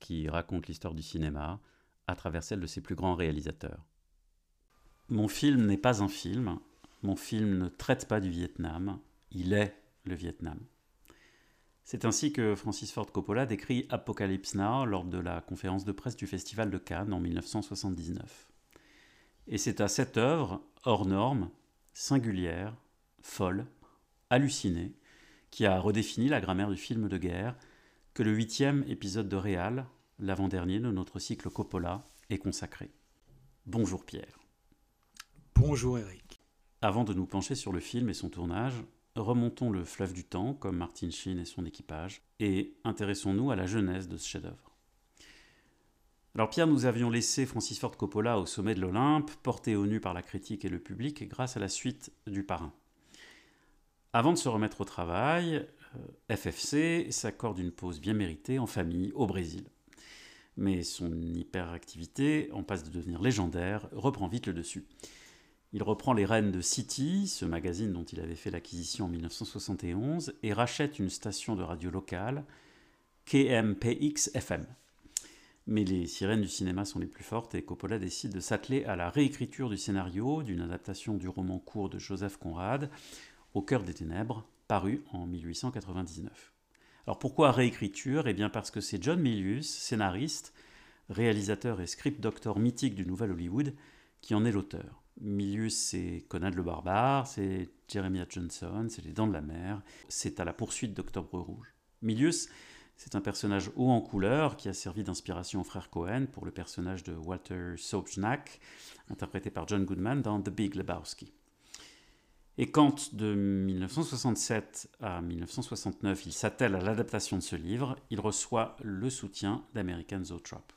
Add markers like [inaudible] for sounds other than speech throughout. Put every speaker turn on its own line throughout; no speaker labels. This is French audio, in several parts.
qui raconte l'histoire du cinéma à travers celle de ses plus grands réalisateurs. Mon film n'est pas un film, mon film ne traite pas du Vietnam, il est le Vietnam. C'est ainsi que Francis Ford Coppola décrit Apocalypse Now lors de la conférence de presse du Festival de Cannes en 1979. Et c'est à cette œuvre, hors norme, singulière, folle, hallucinée, qui a redéfini la grammaire du film de guerre, que le huitième épisode de Réal, l'avant-dernier de notre cycle Coppola, est consacré. Bonjour Pierre.
Bonjour Eric.
Avant de nous pencher sur le film et son tournage, remontons le fleuve du temps, comme Martin Sheen et son équipage, et intéressons-nous à la genèse de ce chef-d'œuvre. Alors Pierre, nous avions laissé Francis Ford Coppola au sommet de l'Olympe, porté au nu par la critique et le public grâce à la suite du Parrain. Avant de se remettre au travail, FFC s'accorde une pause bien méritée en famille au Brésil. Mais son hyperactivité, en passe de devenir légendaire, reprend vite le dessus. Il reprend les rênes de City, ce magazine dont il avait fait l'acquisition en 1971, et rachète une station de radio locale, KMPX-FM. Mais les sirènes du cinéma sont les plus fortes et Coppola décide de s'atteler à la réécriture du scénario d'une adaptation du roman court de Joseph Conrad, Au cœur des ténèbres, paru en 1899. Alors pourquoi réécriture? Eh bien parce que c'est John Milius, scénariste, réalisateur et script doctor mythique du Nouvel Hollywood, qui en est l'auteur. Milius, c'est Conan le Barbare, c'est Jeremiah Johnson, c'est Les Dents de la Mer, c'est à la poursuite d'Octobre Rouge. Milius, c'est un personnage haut en couleur qui a servi d'inspiration au frère Cohen pour le personnage de Walter Sobchak, interprété par John Goodman dans The Big Lebowski. Et quand, de 1967 à 1969, il s'attelle à l'adaptation de ce livre, il reçoit le soutien d'American Zoetrope.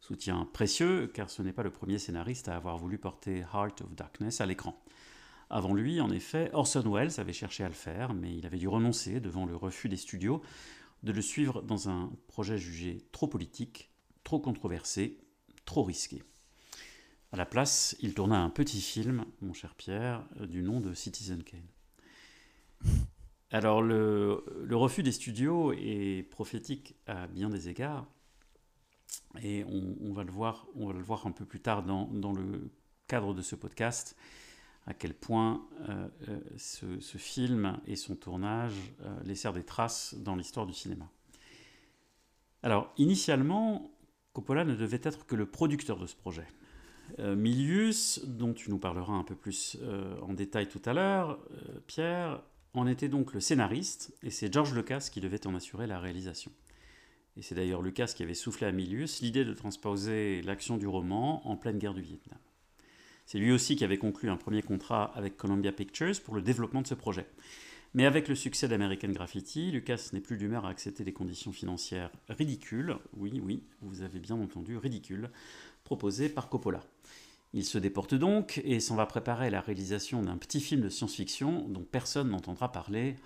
Soutien précieux, car ce n'est pas le premier scénariste à avoir voulu porter Heart of Darkness à l'écran. Avant lui, en effet, Orson Welles avait cherché à le faire, mais il avait dû renoncer devant le refus des studios de le suivre dans un projet jugé trop politique, trop controversé, trop risqué. À la place, il tourna un petit film, mon cher Pierre, du nom de Citizen Kane. Alors, le, refus des studios est prophétique à bien des égards, et on, va, le voir, un peu plus tard dans, le cadre de ce podcast, à quel point euh, euh, ce, film et son tournage euh, laissèrent des traces dans l'histoire du cinéma. Alors, initialement, Coppola ne devait être que le producteur de ce projet. Euh, Milius, dont tu nous parleras un peu plus euh, en détail tout à l'heure, euh, Pierre, en était donc le scénariste, et c'est George Lucas qui devait en assurer la réalisation. Et c'est d'ailleurs Lucas qui avait soufflé à Milius l'idée de transposer l'action du roman en pleine guerre du Vietnam. C'est lui aussi qui avait conclu un premier contrat avec Columbia Pictures pour le développement de ce projet. Mais avec le succès d'American Graffiti, Lucas n'est plus d'humeur à accepter des conditions financières ridicules, oui, oui, vous avez bien entendu, ridicules, proposées par Coppola. Il se déporte donc et s'en va préparer la réalisation d'un petit film de science-fiction dont personne n'entendra parler.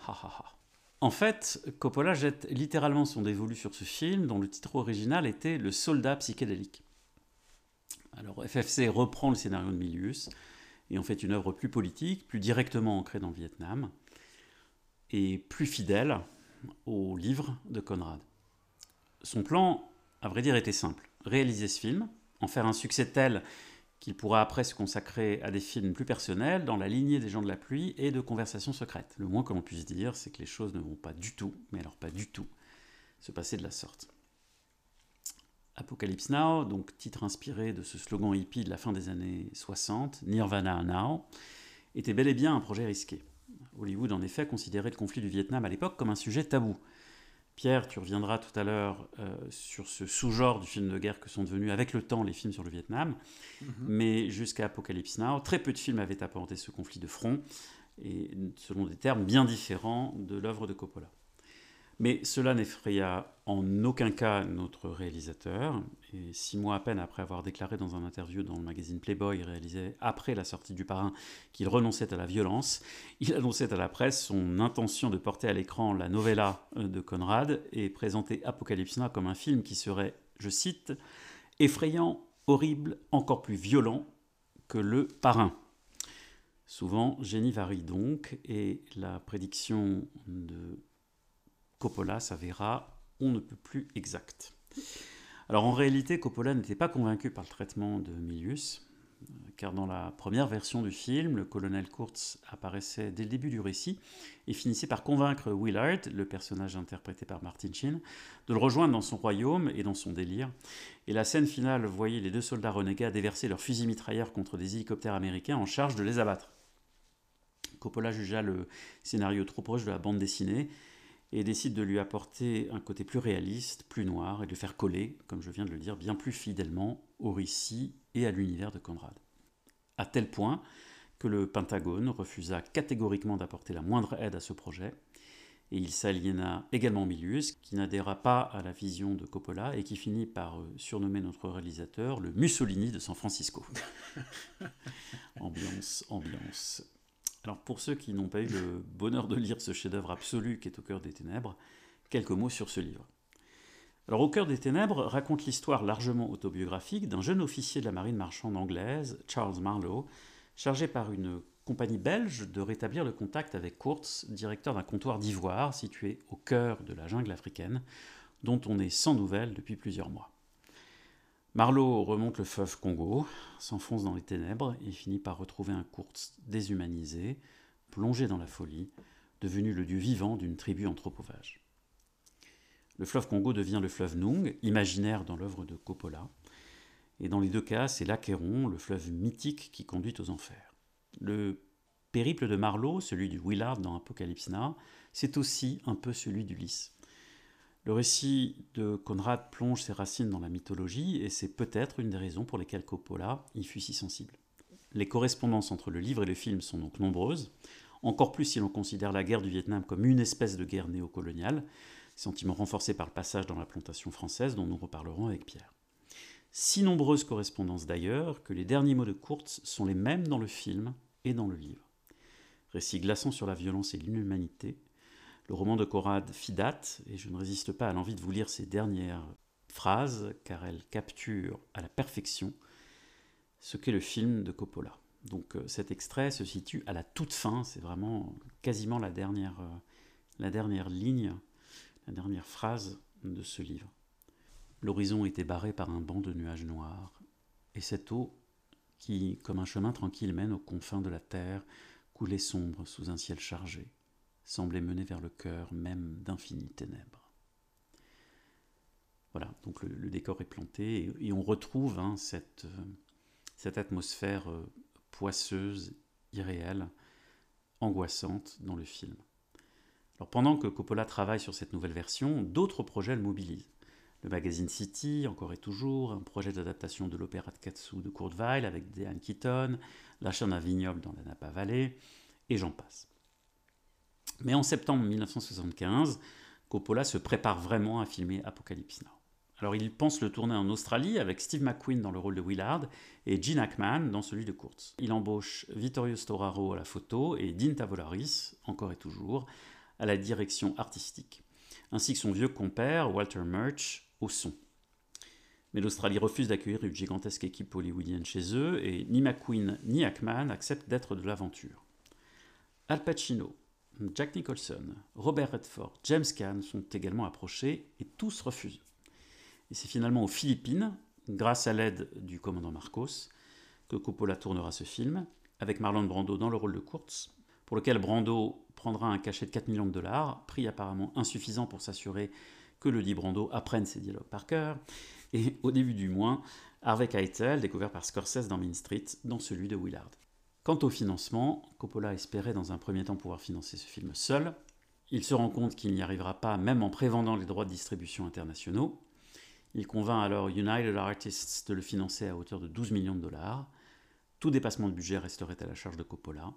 En fait, Coppola jette littéralement son dévolu sur ce film dont le titre original était Le soldat psychédélique. Alors FFC reprend le scénario de Milius et en fait une œuvre plus politique, plus directement ancrée dans le Vietnam et plus fidèle au livre de Conrad. Son plan, à vrai dire, était simple. Réaliser ce film, en faire un succès tel qu'il pourra après se consacrer à des films plus personnels dans la lignée des gens de la pluie et de conversations secrètes. Le moins que l'on puisse dire, c'est que les choses ne vont pas du tout, mais alors pas du tout, se passer de la sorte. Apocalypse Now, donc titre inspiré de ce slogan hippie de la fin des années 60, Nirvana Now, était bel et bien un projet risqué. Hollywood en effet considérait le conflit du Vietnam à l'époque comme un sujet tabou. Pierre, tu reviendras tout à l'heure euh, sur ce sous-genre du film de guerre que sont devenus avec le temps les films sur le Vietnam. Mhm. Mais jusqu'à Apocalypse Now, très peu de films avaient apporté ce conflit de front, et selon des termes bien différents de l'œuvre de Coppola. Mais cela n'effraya en aucun cas notre réalisateur. Et six mois à peine après avoir déclaré dans un interview dans le magazine Playboy réalisé après la sortie du parrain qu'il renonçait à la violence, il annonçait à la presse son intention de porter à l'écran la novella de Conrad et présenter Apocalypse Now comme un film qui serait, je cite, effrayant, horrible, encore plus violent que le parrain. Souvent, génie varie donc, et la prédiction de Coppola s'avéra on ne peut plus exact. Alors en réalité, Coppola n'était pas convaincu par le traitement de Milius, car dans la première version du film, le colonel Kurtz apparaissait dès le début du récit et finissait par convaincre Willard, le personnage interprété par Martin Sheen, de le rejoindre dans son royaume et dans son délire. Et la scène finale voyait les deux soldats renégats déverser leurs fusils mitrailleurs contre des hélicoptères américains en charge de les abattre. Coppola jugea le scénario trop proche de la bande dessinée et décide de lui apporter un côté plus réaliste, plus noir, et de le faire coller, comme je viens de le dire, bien plus fidèlement au récit et à l'univers de Conrad. À tel point que le Pentagone refusa catégoriquement d'apporter la moindre aide à ce projet, et il s'aliéna également Milius, qui n'adhéra pas à la vision de Coppola et qui finit par euh, surnommer notre réalisateur le Mussolini de San Francisco. [laughs] ambiance, ambiance. Alors pour ceux qui n'ont pas eu le bonheur de lire ce chef-d'œuvre absolu qui est au cœur des ténèbres, quelques mots sur ce livre. Alors Au cœur des ténèbres raconte l'histoire largement autobiographique d'un jeune officier de la marine marchande anglaise, Charles Marlowe, chargé par une compagnie belge de rétablir le contact avec Kurtz, directeur d'un comptoir d'ivoire situé au cœur de la jungle africaine, dont on est sans nouvelles depuis plusieurs mois. Marlowe remonte le fleuve Congo, s'enfonce dans les ténèbres et finit par retrouver un Kurtz déshumanisé, plongé dans la folie, devenu le dieu vivant d'une tribu anthropophage. Le fleuve Congo devient le fleuve Nung, imaginaire dans l'œuvre de Coppola. Et dans les deux cas, c'est l'Acheron, le fleuve mythique qui conduit aux enfers. Le périple de Marlowe, celui du Willard dans Apocalypse Now, c'est aussi un peu celui d'Ulysse. Le récit de Conrad plonge ses racines dans la mythologie et c'est peut-être une des raisons pour lesquelles Coppola y fut si sensible. Les correspondances entre le livre et le film sont donc nombreuses, encore plus si l'on considère la guerre du Vietnam comme une espèce de guerre néocoloniale, sentiment renforcé par le passage dans la plantation française dont nous reparlerons avec Pierre. Si nombreuses correspondances d'ailleurs que les derniers mots de Kurtz sont les mêmes dans le film et dans le livre. Récit glaçant sur la violence et l'inhumanité, le roman de Conrad fit date, et je ne résiste pas à l'envie de vous lire ces dernières phrases, car elles capturent à la perfection ce qu'est le film de Coppola. Donc euh, cet extrait se situe à la toute fin, c'est vraiment quasiment la dernière, euh, la dernière ligne la dernière phrase de ce livre. L'horizon était barré par un banc de nuages noirs, et cette eau, qui, comme un chemin tranquille, mène aux confins de la terre, coulait sombre sous un ciel chargé, semblait mener vers le cœur même d'infinies ténèbres. Voilà, donc le, décor est planté, et, on retrouve hein, cette, cette, atmosphère euh, poisseuse, irréelle, angoissante dans le film pendant que Coppola travaille sur cette nouvelle version, d'autres projets le mobilisent. Le magazine City, encore et toujours, un projet d'adaptation de l'opéra de Katsu de Kurt Weill avec Diane Keaton, l'achat d'un vignoble dans la Napa Valley, et j'en passe. Mais en septembre 1975, Coppola se prépare vraiment à filmer Apocalypse Now. Alors il pense le tourner en Australie avec Steve McQueen dans le rôle de Willard et Gene Hackman dans celui de Kurtz. Il embauche Vittorio Storaro à la photo et Dean Tavolaris, encore et toujours, à la direction artistique, ainsi que son vieux compère Walter Murch au son. Mais l'Australie refuse d'accueillir une gigantesque équipe hollywoodienne chez eux et ni McQueen ni Ackman acceptent d'être de l'aventure. Al Pacino, Jack Nicholson, Robert Redford, James Caan sont également approchés et tous refusent. Et c'est finalement aux Philippines, grâce à l'aide du commandant Marcos, que Coppola tournera ce film, avec Marlon Brando dans le rôle de Kurtz, pour lequel Brando prendra un cachet de 4 millions de dollars, prix apparemment insuffisant pour s'assurer que le dit Brando apprenne ses dialogues par cœur. Et au début du mois, Harvey Keitel, découvert par Scorsese dans Main Street, dans celui de Willard. Quant au financement, Coppola espérait dans un premier temps pouvoir financer ce film seul. Il se rend compte qu'il n'y arrivera pas même en prévendant les droits de distribution internationaux. Il convainc alors United Artists de le financer à hauteur de 12 millions de dollars. Tout dépassement de budget resterait à la charge de Coppola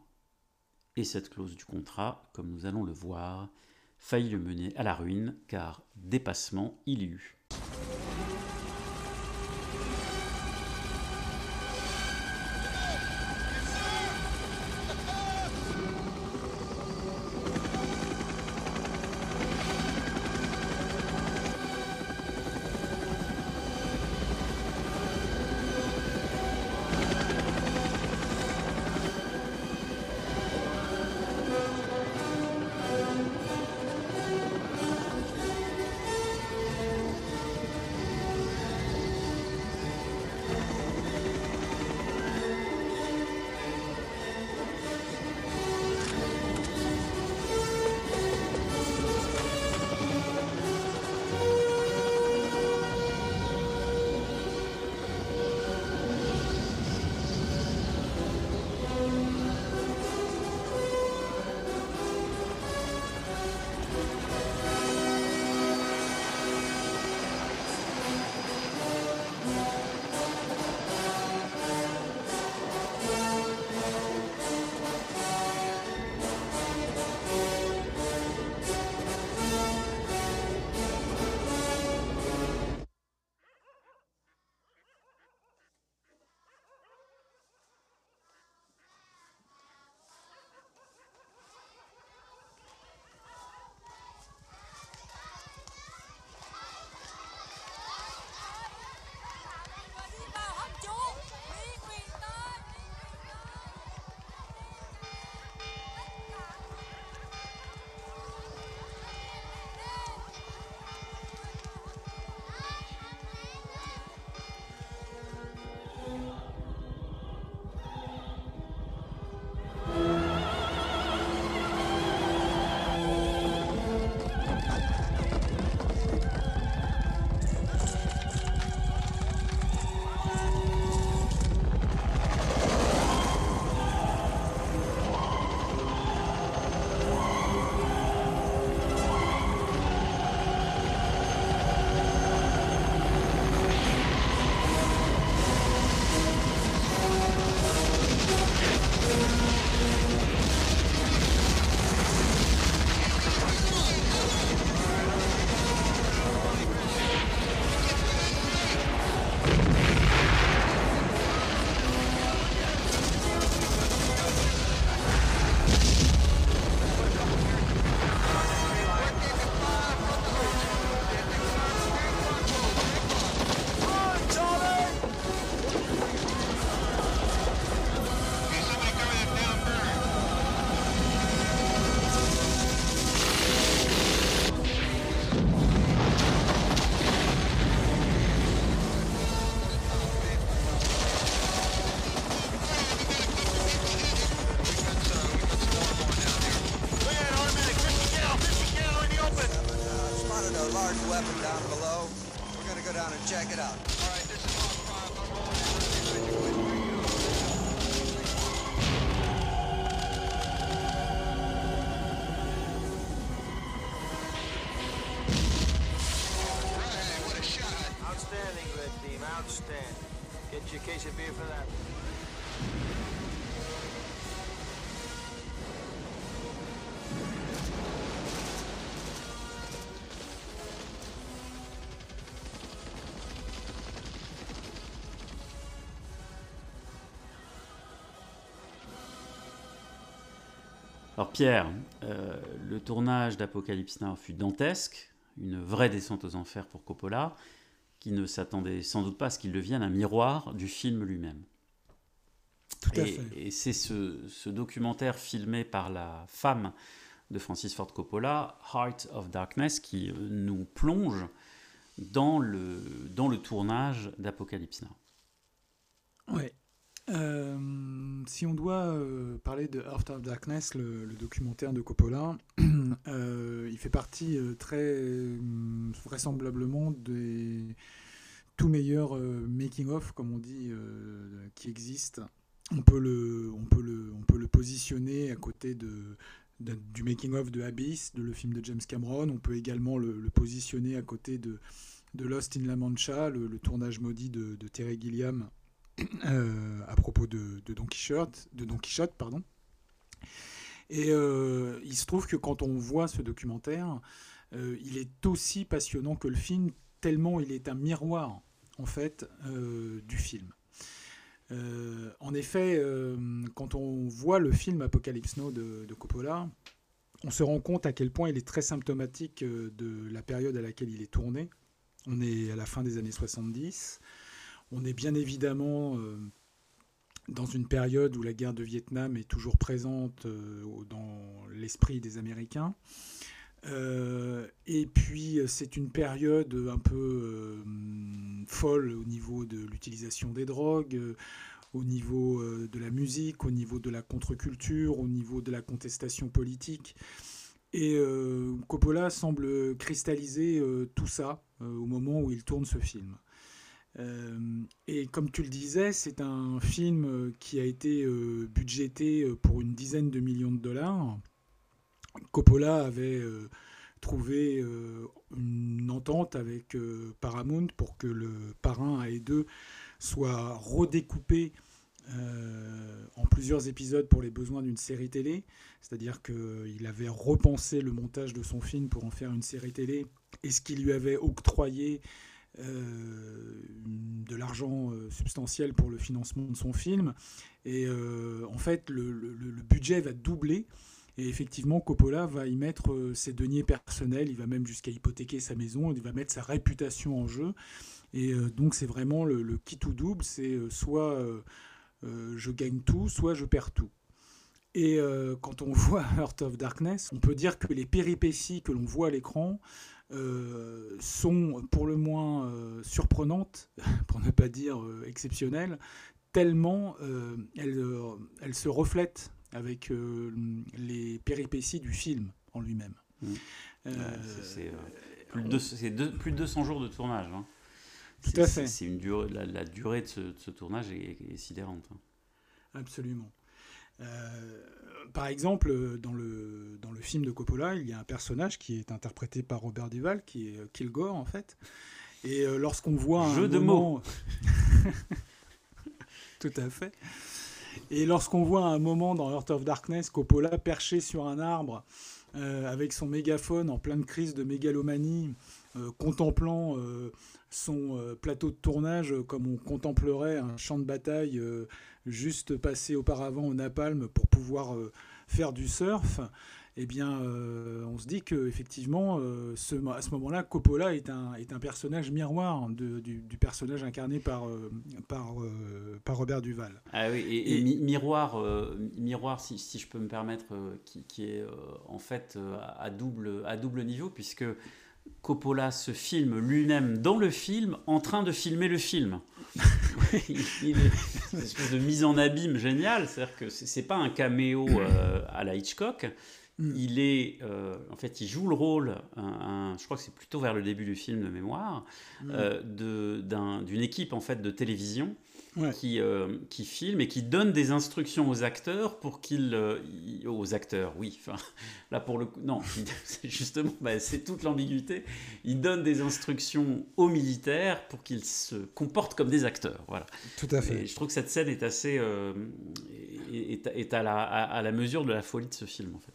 et cette clause du contrat, comme nous allons le voir, faillit le mener à la ruine, car dépassement il y eut.
That.
Alors Pierre, euh, le tournage d'Apocalypse Now fut dantesque, une vraie descente aux enfers pour Coppola, qui ne s'attendait sans doute pas à ce qu'il devienne un miroir du film lui-même.
Tout à
Et,
fait.
et c'est ce, ce documentaire filmé par la femme de Francis Ford Coppola, Heart of Darkness, qui euh, nous plonge dans le, dans le tournage d'Apocalypse Now.
Ouais. Euh, si on doit euh, parler de Heart of Darkness, le, documentaire de Coppola, [clears throat] euh, il fait partie très euh, vraisemblablement des tout meilleurs making-of, comme on dit, qui existent. On peut, le, on, peut le, on peut le positionner à côté de, du making-of de Abyss, de le film de James Cameron. On peut également le, positionner à côté de, de Lost in La Mancha, le, tournage maudit de, Terry Gilliam [clears throat] à propos de, Don Quichotte, de Don Quichotte, pardon. Et euh, il se trouve que quand on voit ce documentaire, euh, il est aussi passionnant que le film, tellement il est un miroir en fait euh, du film. Euh, en effet, euh, quand on voit le film Apocalypse Now de, Coppola, on se rend compte à quel point il est très symptomatique euh, de la période à laquelle il est tourné. On est à la fin des années 70. On est bien évidemment euh, dans une période où la guerre de Vietnam est toujours présente euh, dans l'esprit des Américains. Euh, et puis c'est une période un peu folle au niveau de l'utilisation des drogues, au niveau de la musique, au niveau de la contre-culture, au niveau de la contestation politique. Et Coppola semble cristalliser tout ça au moment où il tourne ce film. Euh, et comme tu le disais, c'est un film euh, qui a été euh, budgété pour une dizaine de millions de dollars. Coppola avait trouvé une entente avec Paramount pour que le Parrain A et 2 soit redécoupé en plusieurs épisodes pour les besoins d'une série télé. C'est-à-dire qu'il avait repensé le montage de son film pour en faire une série télé et ce qui lui avait octroyé de l'argent euh, substantiel pour le financement de son film. Et euh, en fait, le, budget va doubler. Et effectivement, Coppola va y mettre euh, ses deniers personnels, il va même jusqu'à hypothéquer sa maison, il va mettre sa réputation en jeu. Et euh, donc c'est vraiment le, le qui tout double, c'est euh, soit euh, euh, je gagne tout, soit je perds tout. Et euh, quand on [laughs] voit Heart of Darkness, on peut dire que les péripéties que l'on voit à l'écran euh, sont pour le moins euh, surprenantes, [laughs] pour ne pas dire euh, exceptionnelles, tellement elles, elles se reflètent avec les péripéties du film en lui-même.
Mm.
Euh,
Ouais, c'est- plus, plus de 200 jours de tournage. hein.
Tout à fait.
C'est une durée, la, la durée de ce, de ce tournage est, est sidérante. hein.
Absolument. Euh, par exemple, dans le, dans le film de Coppola, il y a un personnage qui est interprété par Robert Duval, qui est euh, Kilgore en fait. Et euh, lorsqu'on voit un
Jeu de
moment... [laughs] Tout à fait. Et lorsqu'on voit un moment dans Heart of Darkness, Coppola perché sur un arbre euh, avec son mégaphone en pleine crise de mégalomanie, euh, contemplant euh, son euh, plateau de tournage euh, comme on contemplerait un champ de bataille euh, juste passé auparavant au napalm pour pouvoir faire du surf, eh bien, euh, on se dit que effectivement, euh, ce, à ce moment-là, Coppola est un, est un personnage miroir de- du, du personnage incarné par, euh, par, par Robert Duval.
Ah oui, et, et
Et-
mi- miroir, miroir si, si je peux me permettre, qui, qui est en fait à, double, à double niveau, puisque Coppola se filme lui-même dans le film en train de filmer le film. [laughs] il, il est une espèce de mise en abîme géniale, c'est-à-dire que c'est pas un caméo euh, à la Hitchcock.
Mm.
il est, euh, en fait, il joue le rôle, un- un- je crois que c'est plutôt vers le début du film de mémoire,
Mm.
euh, d'une équipe en fait de télévision
Ouais.
qui, euh, qui filme et qui donne des instructions aux acteurs pour qu'ils, euh, aux acteurs, oui, enfin, [laughs] là pour le coup, non, [laughs] c'est justement, bah, c'est toute l'ambiguïté. Il donne des instructions aux militaires pour qu'ils se comportent comme des acteurs, voilà.
Tout à fait.
Et je trouve que cette scène est assez, euh, est, est à, la, à, à la mesure de la folie de ce film en fait.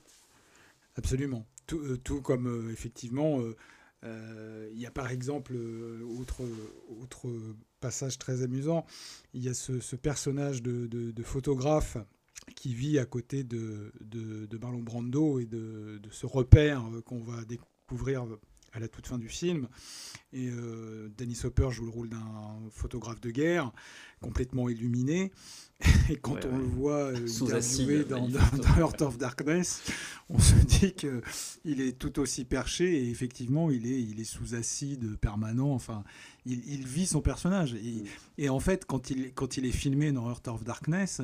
Absolument. Tout, tout comme effectivement, euh, il y a par exemple, euh, autre, autre passage très amusant, il y a ce, personnage de, photographe qui vit à côté de, de, Marlon Brando et de, de ce repère euh, qu'on va découvrir à la toute fin du film. Et euh, Dennis Hopper joue le rôle d'un photographe de guerre, complètement illuminé. Et quand
Ouais,
on
ouais.
le voit euh, interviewé dans, dans- dans Heart of Darkness, on se dit que il est tout aussi perché et effectivement il est, il est sous acide permanent. Enfin, il, il vit son personnage. Et,
Mm.
et en fait, quand il, quand il est filmé dans Heart of Darkness,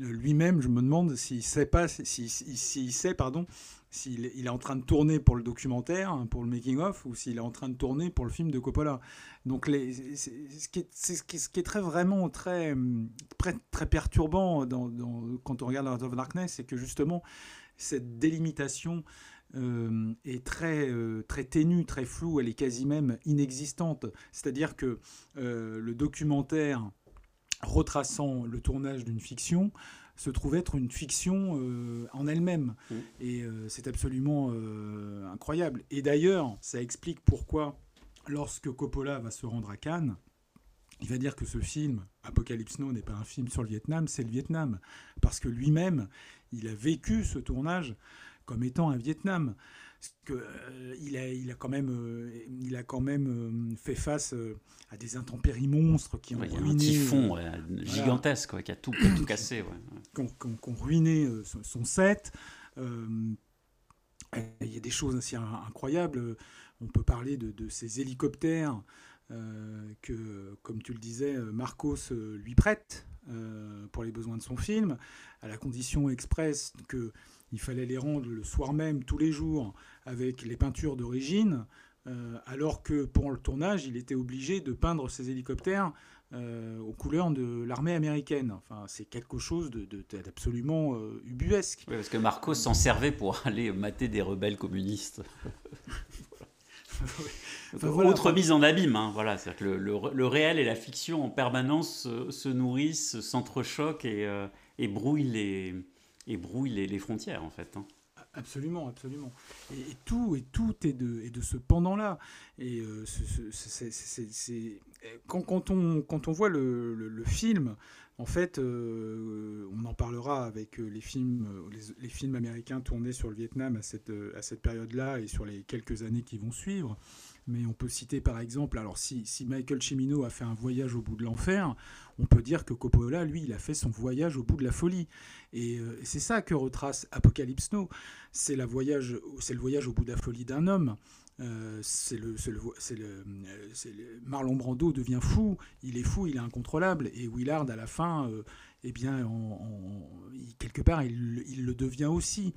euh, lui-même, je me demande s'il sait pas, s'il sait, pardon, s'il est- en train de tourner pour le documentaire, hein, pour le making of, ou s'il est en train de tourner pour le film de Coppola. Donc, ce, qui est, très vraiment très, très, perturbant quand on regarde Heart of Darkness, c'est que justement cette délimitation euh, est très, euh, très ténue, très floue, elle est quasi même inexistante. C'est-à-dire que euh, le documentaire retraçant le tournage d'une fiction se trouve être une fiction euh, en elle-même.
Mm.
Et euh, c'est absolument euh, incroyable. Et d'ailleurs, ça explique pourquoi, lorsque Coppola va se rendre à Cannes, il va dire que ce film, Apocalypse Now, n'est pas un film sur le Vietnam, c'est le Vietnam. Parce que lui-même, il a vécu ce tournage comme étant un Vietnam. Parce que, euh, il, a, il, a quand même, euh, il a quand même euh, fait face euh, à des intempéries monstres qui ont
Ouais, Il y a un
ruiné,
typhon ouais, gigantesque qui, a tout, qui a tout cassé.
qui ont, qui ont- qui ont ruiné son, set. Il y a des choses assez in- incroyables. On peut parler de, de ces hélicoptères que, comme tu le disais, Marcos lui prête pour les besoins de son film, à la condition expresse qu'il fallait les rendre le soir même, tous les jours, avec les peintures d'origine, euh, alors que pour le tournage, il était obligé de peindre ces hélicoptères euh, aux couleurs de l'armée américaine. Enfin, c'est quelque chose de- de- d'absolument euh, ubuesque.
Ouais, parce que Marcos s'en servait pour [laughs] aller mater des rebelles communistes. [laughs]
Enfin, voilà,
Autre
enfin-
mise en abîme, hein, voilà, c'est-à-dire que le, le- le réel et la fiction en permanence se, se nourrissent, s'entrechoquent et, euh, et brouillent, les, et brouillent les, frontières en fait. hein.
Absolument, absolument. Et, tout, et tout est de, est de ce pendant-là. Et euh, quand, on, quand on voit le, le- film, en fait, euh, on en parlera avec euh, les films, les, films américains tournés sur le Vietnam à cette, à cette période-là et sur les quelques années qui vont suivre. Mais on peut citer par exemple, alors si, si Michael Cimino a fait un voyage au bout de l'enfer, on peut dire que Coppola, lui, il a fait son voyage au bout de la folie. Et euh, c'est ça que retrace Apocalypse Now c'est le voyage au bout de la folie d'un homme. Marlon Brando devient fou. Il est fou, il est incontrôlable. Et Willard, à la fin, euh, eh bien, quelque part, il, le devient aussi.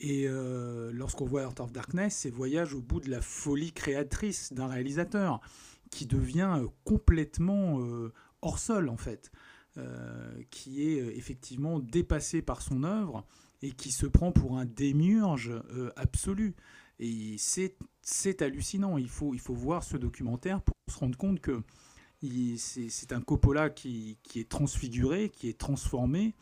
Et euh, lorsqu'on voit Heart of Darkness, c'est voyage au bout de la folie créatrice d'un réalisateur qui devient complètement hors sol, en fait, Euh, qui est euh, effectivement dépassé par son œuvre et qui se prend pour un démiurge euh, absolu. Et c'est hallucinant. Il faut, il faut voir ce documentaire pour se rendre compte que c'est un Coppola qui, qui est transfiguré, qui est transformé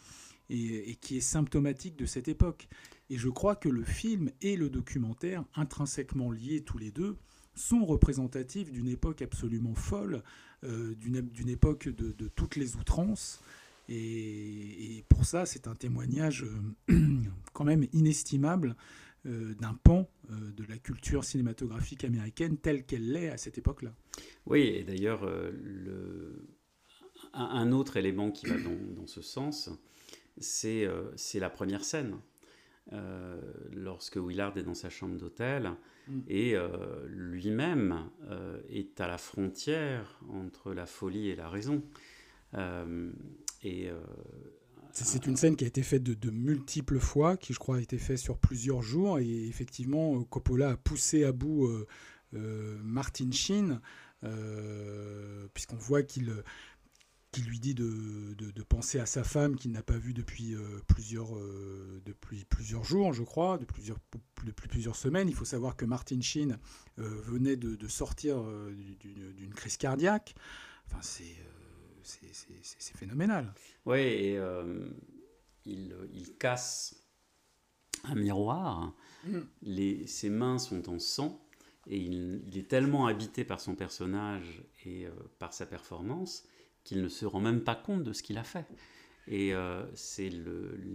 et, qui est symptomatique de cette époque. Et je crois que le film et le documentaire, intrinsèquement liés tous les deux, sont représentatifs d'une époque absolument folle, d'une d'une époque de, toutes les outrances. Et, pour ça, c'est un témoignage euh, [clears throat] quand même inestimable euh, d'un pan euh, de la culture cinématographique américaine telle qu'elle l'est à cette époque-là.
Oui, et d'ailleurs, euh, le- un, autre élément qui va dans, dans ce sens, euh, c'est la première scène. Euh, lorsque Willard est dans sa chambre d'hôtel
Mm.
et euh, lui-même euh, est à la frontière entre la folie et la raison. Et
C'est- une scène qui a été faite de, de multiples fois, qui je crois a été faite sur plusieurs jours, et effectivement, Coppola a poussé à bout Martin Sheen, puisqu'on voit qu'il qu'il lui dit de, de- de penser à sa femme qu'il n'a pas vue depuis, euh, plusieurs, euh, depuis plusieurs jours, je crois, de plusieurs, depuis plusieurs semaines. Il faut savoir que Martin Sheen euh, venait de, de sortir euh, d'une crise cardiaque. Enfin, c'est phénoménal.
Oui, et il, il casse un miroir.
Mm.
Les, ses mains sont en sang et il, il est tellement habité par son personnage et euh, par sa performance qu'il ne se rend même pas compte de ce qu'il a fait. Et euh, c'est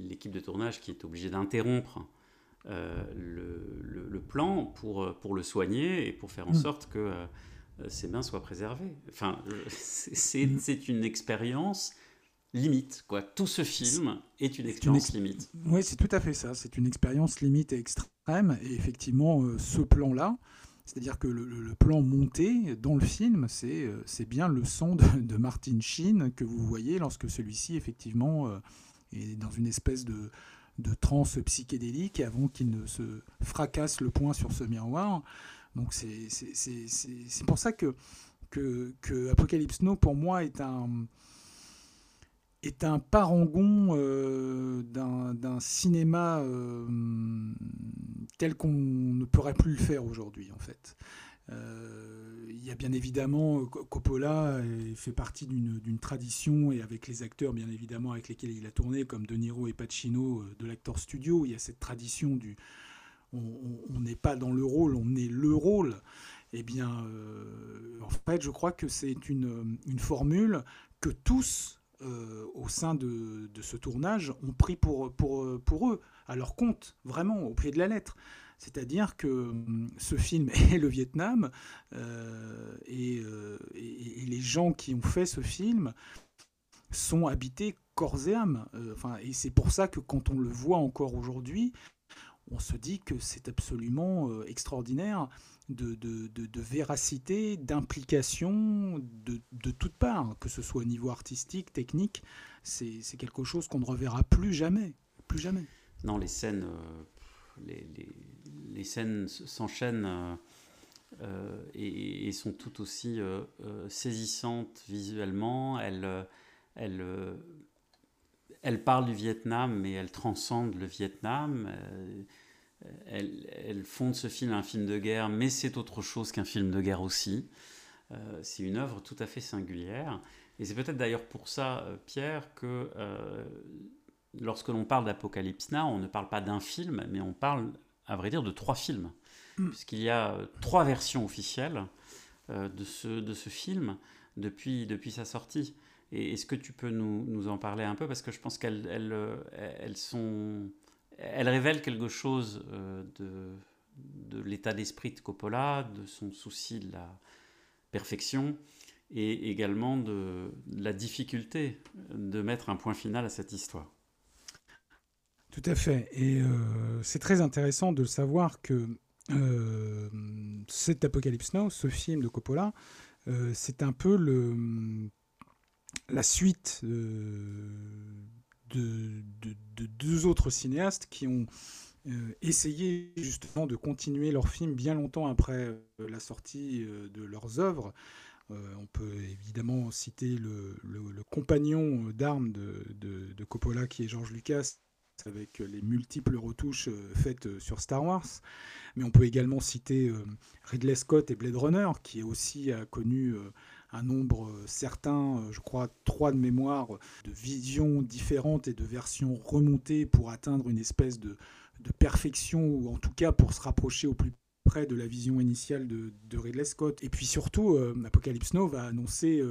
l'équipe de tournage qui est obligée d'interrompre euh, le, le- le plan pour, euh, pour le soigner et pour faire en
Mm.
sorte que euh, ses mains soient préservées. Enfin, c'est
Mm.
c'est une expérience limite. Quoi. Tout ce film est une
une
expérience
ex-
limite.
Oui, c'est tout à fait ça. C'est une expérience limite et extrême. Et effectivement, ce plan-là, c'est-à-dire que le, plan monté dans le film, c'est euh, bien le son de, Martin Sheen que vous voyez lorsque celui-ci, effectivement, euh, est dans une espèce de, de transe psychédélique avant qu'il ne se fracasse le poing sur ce miroir. Donc c'est pour ça que, que, que Apocalypse Now, pour moi, est un est un parangon euh, d'un cinéma euh, tel qu'on ne pourrait plus le faire aujourd'hui, en fait. Euh, il y a bien évidemment Co- Coppola fait partie d'une tradition et avec les acteurs bien évidemment avec lesquels il a tourné comme De Niro et Pacino de l'acteur studio il y a cette tradition du on- n'est pas dans le rôle on est le rôle eh bien en fait je crois que c'est une, une formule que tous euh, au sein de, ce tournage ont pris pour, pour, pour eux, à leur compte, vraiment, au pied de la lettre. C'est-à-dire que hum, ce film [laughs] est le Vietnam euh, et, euh, et- les gens qui ont fait ce film sont habités corps et âme. Enfin, et c'est pour ça que quand on le voit encore aujourd'hui, on se dit que c'est absolument extraordinaire de, de- de- véracité, d'implication de, toutes parts, que ce soit au niveau artistique, technique. C'est quelque chose qu'on ne reverra plus jamais. Plus jamais.
Non, les scènes, euh, les, scènes s'enchaînent euh, euh, et, sont tout aussi saisissantes visuellement. Elles, elles, elles parlent du Vietnam, mais elles transcendent le Vietnam. Euh, elles, elles font de ce film un film de guerre, mais c'est autre chose qu'un film de guerre aussi. Euh, c'est une œuvre tout à fait singulière. Et c'est peut-être d'ailleurs pour ça, euh, Pierre, que euh, lorsque l'on parle d'Apocalypse Now, on ne parle pas d'un film, mais on parle, à vrai dire, de trois films.
Mm.
Puisqu'il y a trois versions officielles de, ce, de ce film depuis, depuis sa sortie. Et est-ce que tu peux nous, nous en parler un peu? Parce que je pense qu'elles elles, elles sont... Elles révèlent quelque chose euh, de, l'état d'esprit de Coppola, de son souci de la perfection et également de, la difficulté de mettre un point final à cette histoire.
Tout à fait. Et euh, c'est très intéressant de savoir que euh, cet Apocalypse Now, ce film de Coppola, c'est un peu la suite de, de- de deux autres cinéastes qui ont euh, essayé justement de continuer leur film bien longtemps après euh, la sortie euh, de leurs œuvres. Euh, on peut évidemment citer le, compagnon d'armes de, Coppola qui est George Lucas avec les multiples retouches faites sur Star Wars. Mais on peut également citer Ridley Scott et Blade Runner, qui aussi a connu un nombre euh, certain, euh, je crois trois de mémoire, de visions différentes et de versions remontées pour atteindre une espèce de, perfection, ou en tout cas pour se rapprocher au plus près de la vision initiale de, Ridley Scott. Et puis surtout, euh, Apocalypse Now va annoncer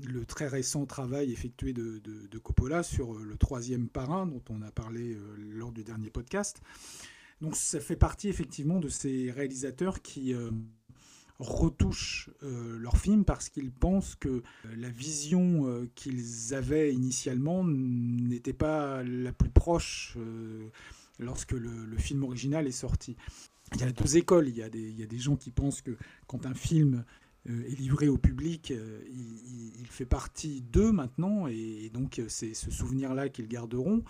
le très récent travail effectué de, Coppola sur le troisième parrain dont on a parlé lors du dernier podcast. Donc ça fait partie effectivement de ces réalisateurs qui retouchent euh, films parce qu'ils pensent que euh, la vision euh, qu'ils avaient initialement n'était pas la plus proche euh, lorsque le, film original est sorti. Il y a deux écoles. Il y a des, gens qui pensent que quand un film est livré au public, il, fait partie d'eux maintenant, et, donc c'est ce souvenir-là qu'ils garderont.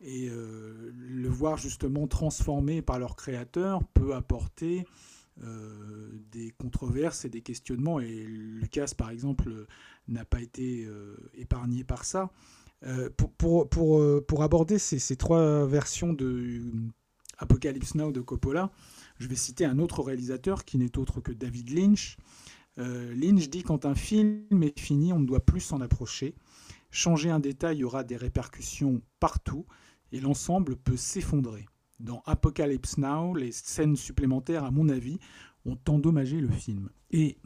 Et le voir justement transformé par leur créateur peut apporter euh, des controverses et des questionnements. Et Lucas, par exemple, n'a pas été euh, épargné par ça. Euh, pour, pour, pour, pour aborder ces, ces trois versions de Apocalypse Now de Coppola, je vais citer un autre réalisateur qui n'est autre que David Lynch. Lynch dit quand un film est fini, on ne doit plus s'en approcher. Changer un détail aura des répercussions partout et l'ensemble peut s'effondrer. Dans Apocalypse Now, les scènes supplémentaires, à mon avis, ont endommagé le film. Et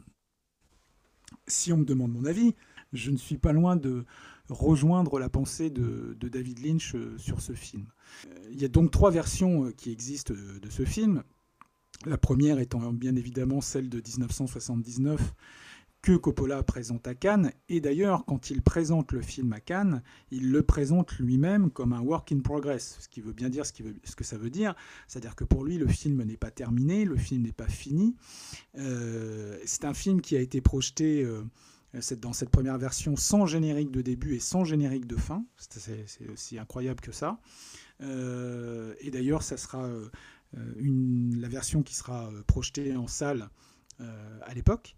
si on me demande mon avis, je ne suis pas loin de rejoindre la pensée de, David Lynch euh, sur ce film. Euh, Il y a donc trois versions euh, qui existent de ce film. La première étant bien évidemment celle de 1979 que Coppola présente à Cannes. Et d'ailleurs, quand il présente le film à Cannes, il le présente lui-même comme un work in progress, ce qui veut bien dire ce, que ça veut dire. C'est-à-dire que pour lui, le film n'est pas terminé, le film n'est pas fini. Euh, c'est un film qui a été projeté euh, dans cette première version sans générique de début et sans générique de fin. C'est aussi incroyable que ça. Euh, et d'ailleurs, ça sera la version qui sera projetée en salle à l'époque.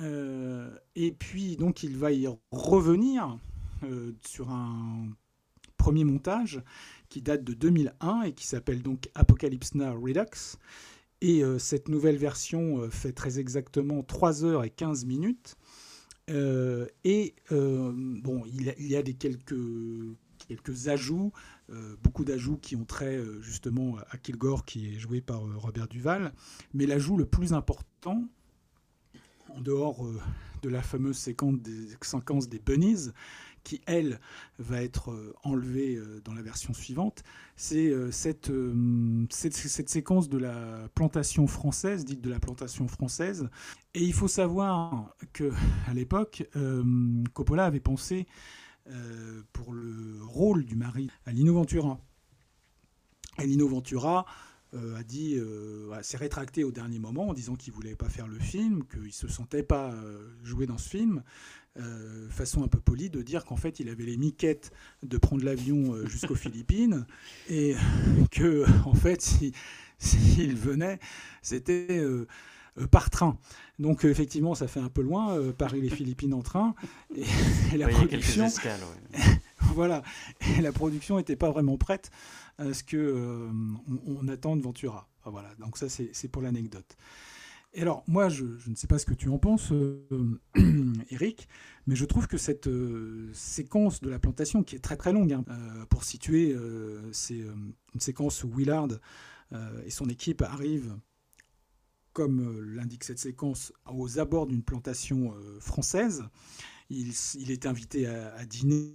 Euh, et puis, donc, il va y revenir euh, sur un premier montage qui date de 2001 et qui s'appelle donc Apocalypse Now Redux. Et euh, cette nouvelle version fait très exactement 3 heures et 15 minutes. Et bon, il, y a des quelques, quelques ajouts, beaucoup d'ajouts qui ont trait justement à Kilgore, qui est joué par Robert Duval. Mais l'ajout le plus important, en dehors euh, de la fameuse séquence des, séquence des bunnies, qui elle va être euh, enlevée euh, dans la version suivante, c'est cette, cette, séquence de la plantation française, dite de la plantation française. Et il faut savoir que à l'époque, Coppola avait pensé pour le rôle du mari à Lino Ventura. Et Lino Ventura a dit, euh, voilà, s'est rétracté au dernier moment en disant qu'il voulait pas faire le film, qu'il se sentait pas euh, jouer dans ce film, euh, façon un peu polie de dire qu'en fait il avait les miquettes de prendre l'avion euh, [laughs] jusqu'aux Philippines et [laughs] que en fait si- s'il venait c'était euh, euh, par train. Donc euh, effectivement ça fait un peu loin euh, Paris les Philippines en train et, [laughs] et la production
escales. ouais. [laughs]
voilà. Et la production n'était pas vraiment prête à ce que euh, on, on attende Ventura. Voilà. Donc ça, c'est pour l'anecdote. Et alors, moi, je, ne sais pas ce que tu en penses, euh, [clears throat] Eric, mais je trouve que cette euh, séquence de la plantation, qui est très très longue, hein, pour situer, c'est une séquence où Willard et son équipe arrivent, comme euh, l'indique cette séquence, aux abords d'une plantation euh, française. Il, est invité à, dîner.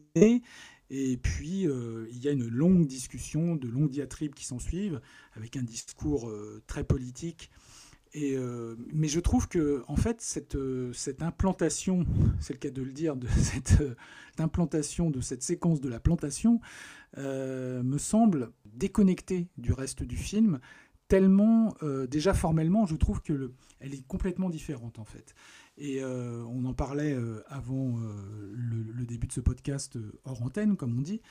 Et puis, euh, il y a une longue discussion, de longues diatribes qui s'en suivent, avec un discours très politique. Mais je trouve que, en fait, cette, implantation, c'est le cas de le dire, de [laughs] cette implantation de cette séquence de la plantation, me semble déconnectée du reste du film, tellement, euh, déjà formellement, je trouve que le, elle est complètement différente, en fait. Et euh, on en parlait euh, avant le, début de ce podcast hors antenne, comme on dit.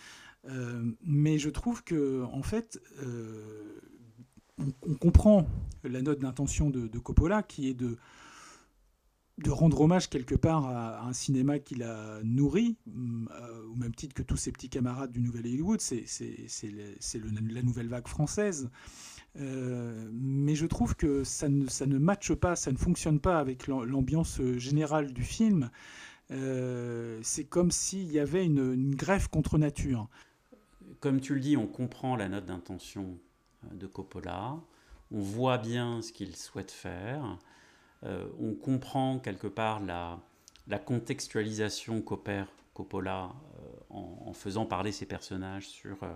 Mais je trouve que, en fait, on, comprend la note d'intention de, Coppola, qui est de, rendre hommage quelque part à, un cinéma qu'il a nourri, euh, au même titre que tous ses petits camarades du Nouvel Hollywood. C'est la nouvelle vague française. Euh, mais je trouve que ça ne, ça ne matche pas, ça ne fonctionne pas avec l'am- l'ambiance générale du film. Euh, c'est comme s'il y avait une, greffe contre nature.
Comme tu le dis, on comprend la note d'intention euh, de Coppola, on voit bien ce qu'il souhaite faire, euh, on comprend quelque part la, la contextualisation qu'opère Coppola euh, en, faisant parler ses personnages sur euh,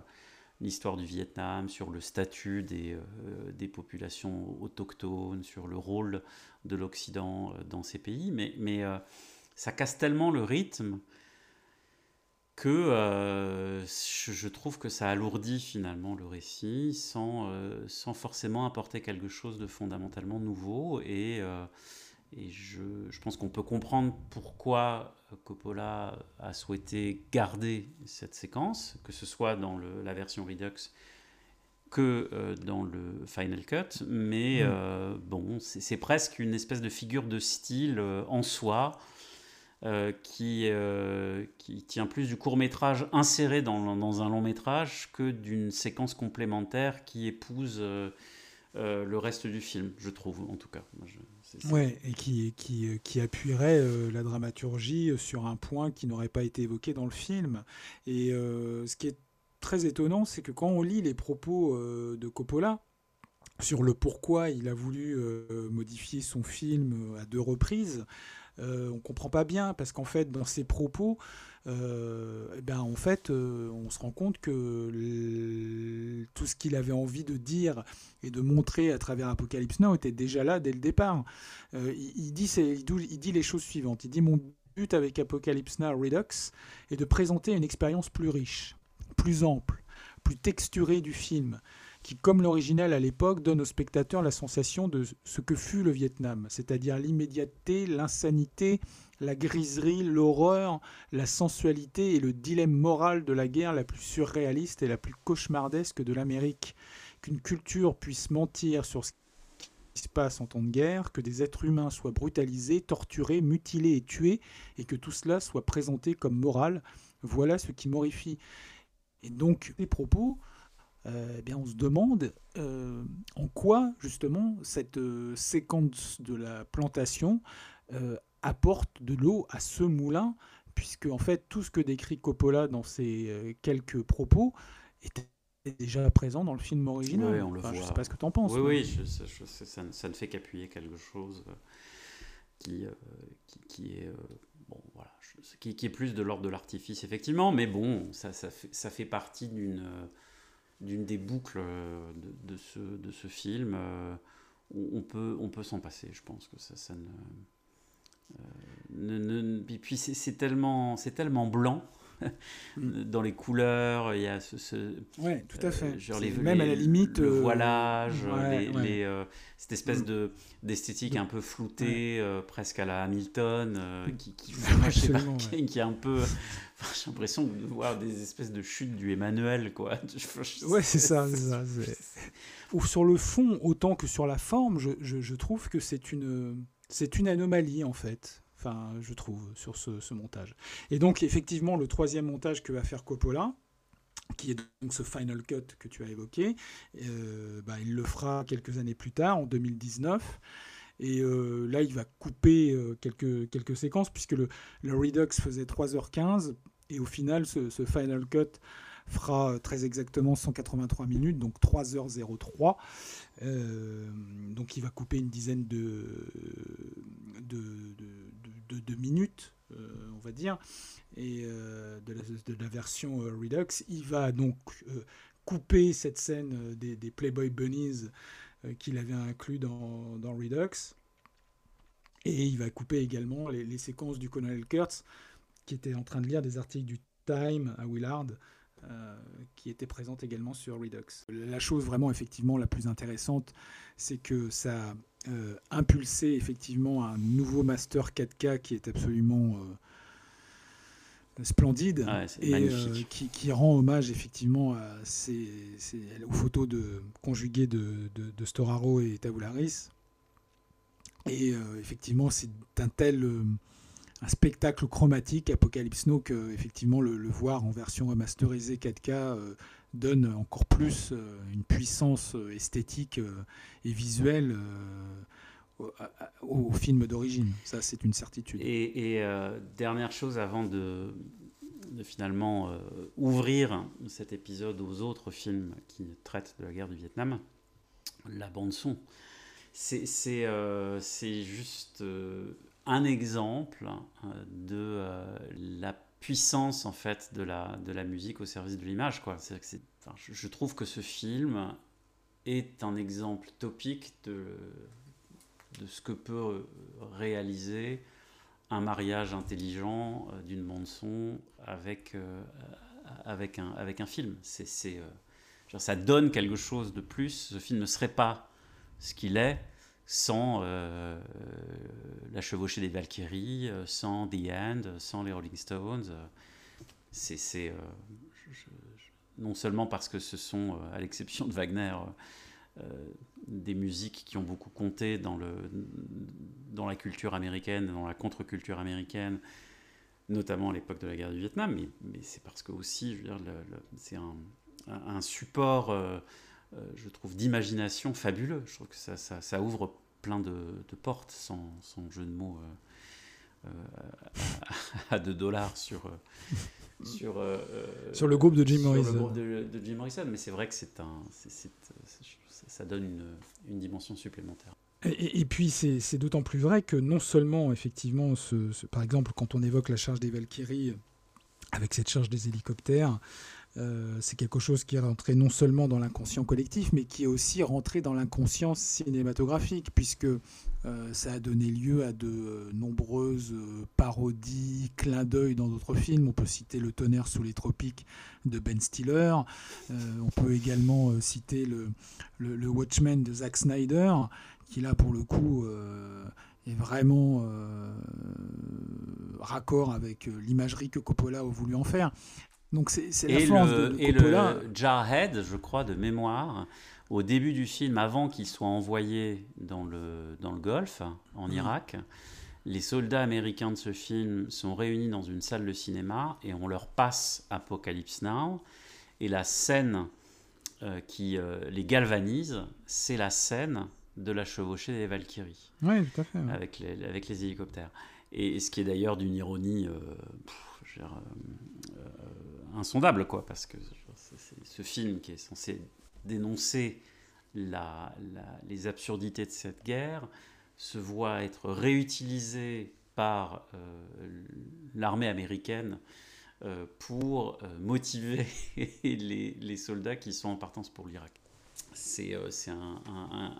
l'histoire du Vietnam, sur le statut des, euh, des populations autochtones, sur le rôle de l'Occident euh, dans ces pays, mais, mais euh, ça casse tellement le rythme que je, trouve que ça alourdit finalement le récit sans, sans forcément apporter quelque chose de fondamentalement nouveau. Et, et je, je pense qu'on peut comprendre pourquoi Coppola a souhaité garder cette séquence, que ce soit dans le, la version Redux que euh, dans le Final Cut, mais
Mm.
euh, bon, c'est presque une espèce de figure de style euh, en soi qui, qui tient plus du court métrage inséré dans, dans un long métrage que d'une séquence complémentaire qui épouse le reste du film, je trouve en tout cas. Je-
Ouais, et qui, qui, euh, qui appuierait euh, la dramaturgie euh, sur un point qui n'aurait pas été évoqué dans le film. Et ce qui est très étonnant, c'est que quand on lit les propos de Coppola sur le pourquoi il a voulu modifier son film à deux reprises, euh, on comprend pas bien parce qu'en fait, dans ses propos, euh, eh ben, en fait, euh, on se rend compte que tout ce qu'il avait envie de dire et de montrer à travers Apocalypse Now était déjà là dès le départ. Euh, il, dit, il dit les choses suivantes. Il dit Mon but avec Apocalypse Now Redux est de présenter une expérience plus riche, plus ample, plus texturée du film, qui, comme l'original à l'époque, donne au spectateur la sensation de ce que fut le Vietnam, c'est-à-dire l'immédiateté, l'insanité, la griserie, l'horreur, la sensualité et le dilemme moral de la guerre la plus surréaliste et la plus cauchemardesque de l'Amérique. Qu'une culture puisse mentir sur ce qui se passe en temps de guerre, que des êtres humains soient brutalisés, torturés, mutilés et tués, et que tout cela soit présenté comme moral, voilà ce qui m'horrifie. Et donc, les propos, euh, eh bien, on se demande euh, en quoi, justement, cette euh, séquence de la plantation apporte de l'eau à ce moulin, puisque, en fait, tout ce que décrit Coppola dans ses quelques propos était déjà présent dans le film original.
Ouais, on le
Enfin, Je
voit.
sais pas ce que tu en penses.
Oui,
mais-
oui, je- je- je- ça, ne- ça ne fait qu'appuyer quelque chose qui, qui, qui est, bon, voilà, je- qui, qui est plus de l'ordre de l'artifice, effectivement, mais bon, ça, ça, fait, ça fait partie d'une d'une des boucles euh, de, de ce, de ce film. euh, on peut, on peut s'en passer, je pense que ça, ça ne... euh, ne- ne- et puis c'est tellement, c'est tellement blanc [laughs] [laughs] dans les couleurs, il y a ce- ce,
Ouais, tout à fait.
euh, genre les,
même à la
les-
limite.
le
euh,
voilage,
ouais,
les,
ouais.
les, euh, cette espèce
Mm.
de d'esthétique
De-
un peu floutée, euh, presque à la Hamilton, euh,
Mm.
qui, qui, [laughs] je sais pas, qui est un peu. [laughs] J'ai l'impression de voir des espèces de chutes du Emmanuel, quoi. [laughs]
Ouais, c'est ça, c'est ça. c'est- Ou sur le fond, autant que sur la forme, je, je- je trouve que c'est une, c'est une anomalie, en fait. Enfin, je trouve, sur ce, ce montage. Et donc, effectivement, le troisième montage que va faire Coppola, qui est donc ce Final Cut que tu as évoqué, euh, bah, il le fera quelques années plus tard, en 2019. Et euh, là, il va couper euh, quelques, quelques séquences, puisque le, le Redux faisait 3h15, et au final, ce, Final Cut fera euh, très exactement 183 minutes, donc 3h03. Euh, donc il va couper une dizaine de, minutes, euh, on va dire, et de, la, version Redux. Il va donc couper cette scène des, Playboy Bunnies qu'il avait inclus dans, dans Redux. Et il va couper également les, les séquences du colonel Kurtz, qui était en train de lire des articles du Time à Willard, euh, qui étaient présentes également sur Redux. La chose vraiment effectivement la plus intéressante, c'est que ça a euh, impulsé effectivement un nouveau master 4K qui est absolument euh, splendide
Ouais, c'est
et qui, qui rend hommage effectivement à ces, ces- aux photos de, conjuguées de, de, de Storaro et Tabularis. Et effectivement, c'est un tel un spectacle chromatique Apocalypse Now que effectivement le, voir en version remasterisée 4K euh, donne encore plus euh, une puissance euh, esthétique et visuelle au, film d'origine. Ça, c'est une certitude.
Et, dernière chose avant de, de finalement ouvrir cet épisode aux autres films qui traitent de la guerre du Vietnam, la bande son. C'est juste un exemple euh, de euh, la puissance en fait de la, de la musique au service de l'image. quoi. C'est- enfin, je, trouve que ce film est un exemple topique de, de ce que peut euh, réaliser un mariage intelligent euh, d'une bande son avec, avec, un, avec un film. C'est, c'est, ça donne quelque chose de plus. Ce film ne serait pas ce qu'il est sans euh, la chevauchée des Valkyries, euh, sans The End, sans les Rolling Stones. euh, C'est non seulement parce que ce sont, à l'exception de Wagner, des musiques qui ont beaucoup compté dans, le, dans la culture américaine, dans la contre-culture américaine, notamment à l'époque de la guerre du Vietnam, mais, mais c'est parce que aussi, je veux dire, c'est un, support, je trouve, d'imagination fabuleux. Je trouve que ça, ça, ça ouvre plein de, de portes, sans, sans jeu de mots, euh, euh, à, 2 dollars sur... euh, sur, euh, euh,
Sur le groupe de Jim Morrison.
le groupe de, de Jim Morrison, mais c'est vrai que c'est un, ça, ça donne une, une dimension supplémentaire.
Et, puis c'est c'est d'autant plus vrai que non seulement effectivement, ce, ce- par exemple quand on évoque la charge des Valkyries avec cette charge des hélicoptères, euh, c'est quelque chose qui est rentré non seulement dans l'inconscient collectif, mais qui est aussi rentré dans l'inconscient cinématographique, puisque euh, ça a donné lieu à de euh, nombreuses parodies, clins d'œil dans d'autres films. On peut citer Le tonnerre sous les tropiques de Ben Stiller. On peut également citer le, le, Watchmen de Zack Snyder, qui là pour le coup est vraiment raccord avec l'imagerie que Coppola a voulu en faire. Donc c'est l'influence
le,
de, de
et
Coppola.
le Jarhead, je crois, de mémoire, au début du film, avant qu'il soit envoyé dans le, dans le Golfe, en
Mm.
Irak, les soldats américains de ce film sont réunis dans une salle de cinéma et on leur passe Apocalypse Now. Et la scène euh, qui euh, les galvanise, c'est la scène de la chevauchée des Valkyries
Oui, tout à fait. ouais.
avec les, avec les hélicoptères. Et ce qui est d'ailleurs d'une ironie euh, pff, dire, euh, insondable, quoi, parce que ce film qui est censé dénoncer les absurdités de cette guerre se voit être réutilisé par euh, l'armée américaine euh, pour euh, motiver [laughs] les, soldats qui sont en partance pour l'Irak. C'est un,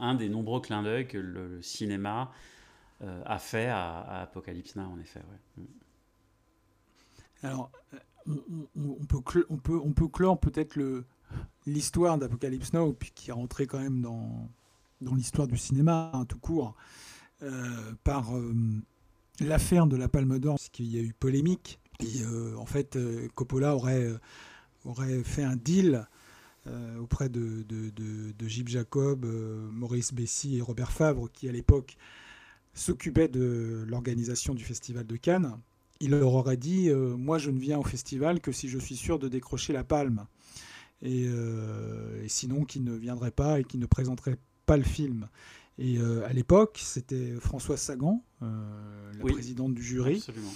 un- des nombreux clins d'œil que le, cinéma a fait à, Apocalypse Now, en effet. ouais.
Alors, on, peut, on, peut, on peut clore peut-être le- l'histoire d'Apocalypse Now, puis qui est rentré quand même dans, dans l'histoire du cinéma, hein, tout court, euh, par euh, l'affaire de la Palme d'Or, parce qu'il y a eu polémique. Et euh, en fait, Coppola aurait, aurait fait un deal auprès de, de, de, de Jacob, Maurice Bessy et Robert Favre, qui à l'époque s'occupaient de l'organisation du Festival de Cannes il leur aurait dit euh, Moi, je ne viens au festival que si je suis sûr de décrocher la palme. Et, euh, et sinon, qu'il ne viendrait pas et qu'il ne présenterait pas le film. Et euh, à l'époque, c'était Françoise Sagan, la
Oui.
présidente du jury.
Absolument.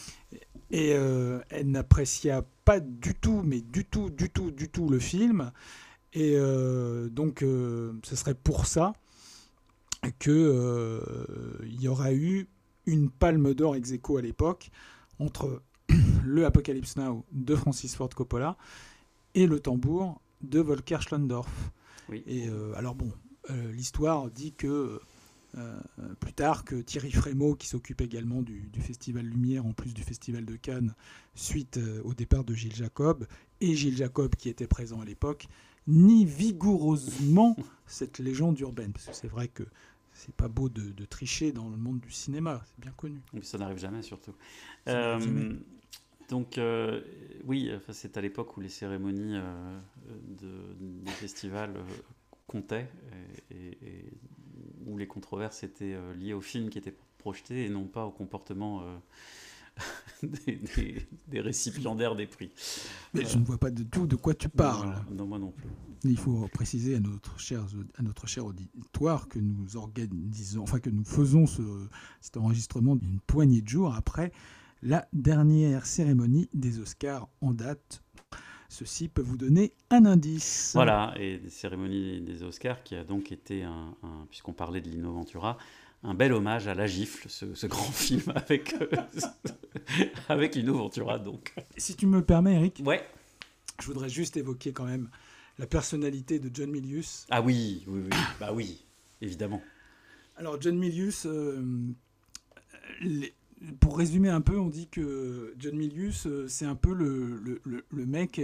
Et elle n'apprécia pas du tout, mais du tout, du tout, du tout le film. Et donc, ce serait pour ça que euh, il y aura eu une palme d'or ex aequo à l'époque entre [clears throat] le Apocalypse Now de Francis Ford Coppola et le tambour de Volker Schlondorf.
Oui.
Et euh, alors bon, euh, l'histoire dit que euh, plus tard que Thierry Frémaux, qui s'occupe également du, du Festival Lumière en plus du Festival de Cannes, suite au départ de Gilles Jacob, et Gilles Jacob qui était présent à l'époque, nie vigoureusement cette légende urbaine. Parce que c'est vrai que c'est pas beau de, de tricher dans le monde du cinéma, c'est bien connu.
Mais ça n'arrive jamais, surtout.
Jamais.
Euh, donc, euh, oui, enfin, c'est à l'époque où les cérémonies euh, de, des festivals euh, comptaient et, et- et où les controverses étaient liées au film qui était projeté et non pas au comportement [laughs] des, des- des récipiendaires des prix.
Mais
Euh,
je ne vois pas du tout de quoi tu parles.
Non, non, moi non plus.
Il faut préciser à notre cher, à notre cher auditoire que nous organisons, enfin que nous faisons ce, cet enregistrement d'une poignée de jours après la dernière cérémonie des Oscars en date. Ceci peut vous donner un indice.
Voilà, et des cérémonies des Oscars qui a donc été, un, un- puisqu'on parlait de Lino Ventura, un bel hommage à La Gifle, ce, ce grand [laughs] film avec, euh, avec Lino Ventura. Donc.
Si tu me le permets, Eric,
Ouais.
je voudrais juste évoquer quand même la personnalité de John Milius.
Ah oui, oui, oui. [coughs] Bah oui, évidemment.
Alors John Milius, euh, les- pour résumer un peu, on dit que John Milius, euh, c'est un peu le, le- le- le mec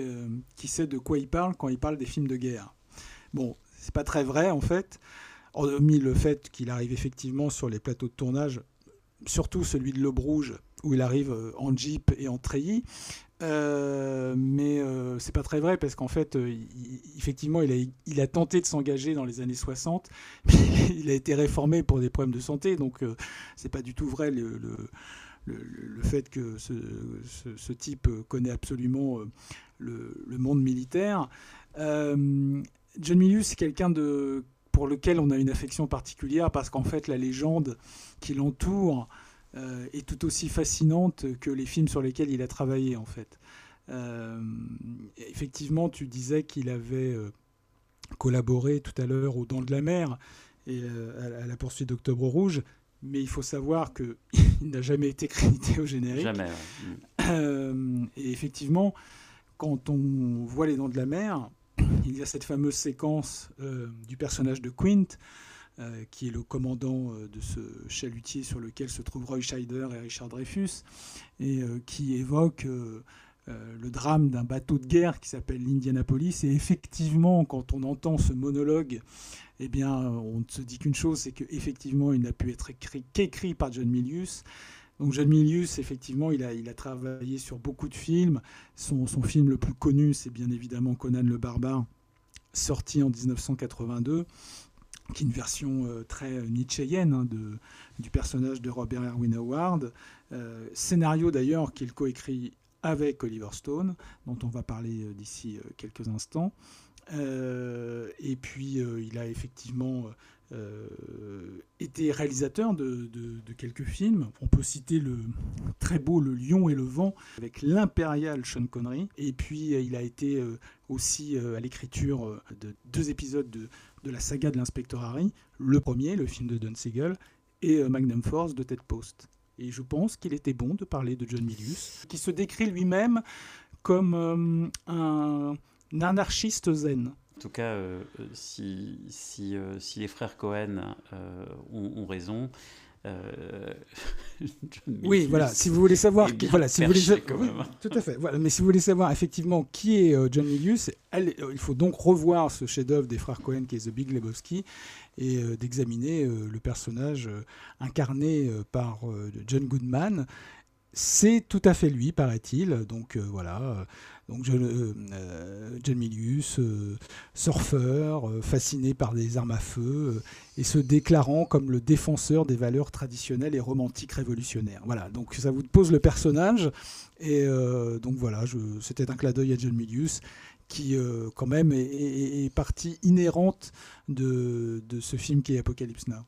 qui sait de quoi il parle quand il parle des films de guerre. Bon, c'est pas très vrai en fait. Hormis le fait qu'il arrive effectivement sur les plateaux de tournage, surtout celui de l'Aube Rouge, où il arrive euh, en Jeep et en treillis. Euh, mais euh, c'est pas très vrai parce qu'en fait, euh, effectivement, il a, tenté de s'engager dans les années 60, [laughs] mais il a été réformé pour des problèmes de santé, donc c'est pas du tout vrai le, le, le- fait que ce, ce- type connaît absolument le, monde militaire. John Milius, c'est quelqu'un de pour lequel on a une affection particulière parce qu'en fait, la légende qui l'entoure euh, est tout aussi fascinante que les films sur lesquels il a travaillé en fait. Euh, effectivement, tu disais qu'il avait euh, collaboré tout à l'heure aux Dents de la Mer et euh, à, la poursuite d'Octobre Rouge, mais il faut savoir qu'il [laughs] n'a jamais été crédité au générique.
Jamais. ouais. Mm.
Et effectivement, quand on voit les dents de la mer, [coughs] il y a cette fameuse séquence euh, du personnage de Quint, euh, qui est le commandant euh, de ce chalutier sur lequel se trouvent Roy Scheider et Richard Dreyfus, et qui évoque le drame d'un bateau de guerre qui s'appelle l'Indianapolis. Et effectivement, quand on entend ce monologue, eh bien, on ne se dit qu'une chose, c'est qu'effectivement, il n'a pu être écrit qu'écrit par John Milius. Donc John Milius, effectivement, il a, il a travaillé sur beaucoup de films. Son, film le plus connu, c'est bien évidemment Conan le Barbare, sorti en 1982, qui est une version euh, très nietzschéenne hein, du personnage de Robert Erwin Howard. Euh, scénario d'ailleurs qu'il coécrit avec Oliver Stone, dont on va parler euh, d'ici quelques instants. Et puis il a effectivement euh, été réalisateur de, quelques films. On peut citer le très beau Le Lion et le Vent avec l'impérial Sean Connery. Et puis euh, il a été euh, aussi à l'écriture de deux épisodes de, la saga de l'inspecteur Harry. Le premier, le film de Don Siegel, et Magnum Force de Ted Post. Et je pense qu'il était bon de parler de John Milius, qui se décrit lui-même comme un anarchiste zen.
En tout cas, euh, euh, si, si, euh, si les frères Cohen ont, ont raison, euh, [laughs]
Oui, voilà. Si vous voulez [laughs] savoir, qui, voilà, si vous voulez, oui, tout à fait. Voilà. Mais si vous voulez savoir effectivement qui est euh, John Milius, elle- euh, il faut donc revoir ce chef-d'œuvre des frères Cohen qui est The Big Lebowski et d'examiner le personnage incarné par John Goodman. C'est tout à fait lui, paraît-il. Donc euh, voilà. Donc John, euh, euh, euh, surfeur, fasciné par des armes à feu, et se déclarant comme le défenseur des valeurs traditionnelles et romantiques révolutionnaires. Voilà, donc ça vous pose le personnage, et donc voilà, c'était un clin d'œil à John Milius, qui quand même est, partie inhérente de ce film qui est Apocalypse Now.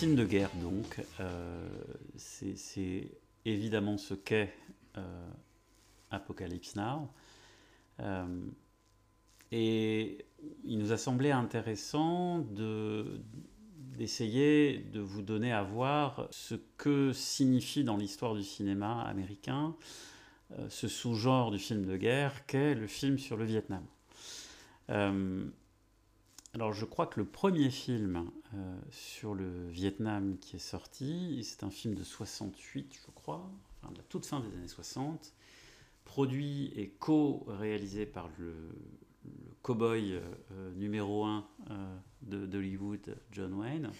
Film de guerre, donc. Euh, c'est évidemment ce qu'est euh, Apocalypse Now. Euh, et il nous a semblé intéressant de d'essayer de vous donner à voir ce que signifie dans l'histoire du cinéma américain ce sous-genre du film de guerre qu'est le film sur le Vietnam. Euh, alors je crois que le premier film euh, sur le Vietnam qui est sorti, c'est un film de 68 je crois, enfin, de la toute fin des années 60, produit et co-réalisé par le, le cow-boy euh, numéro 1 de d'Hollywood, John Wayne.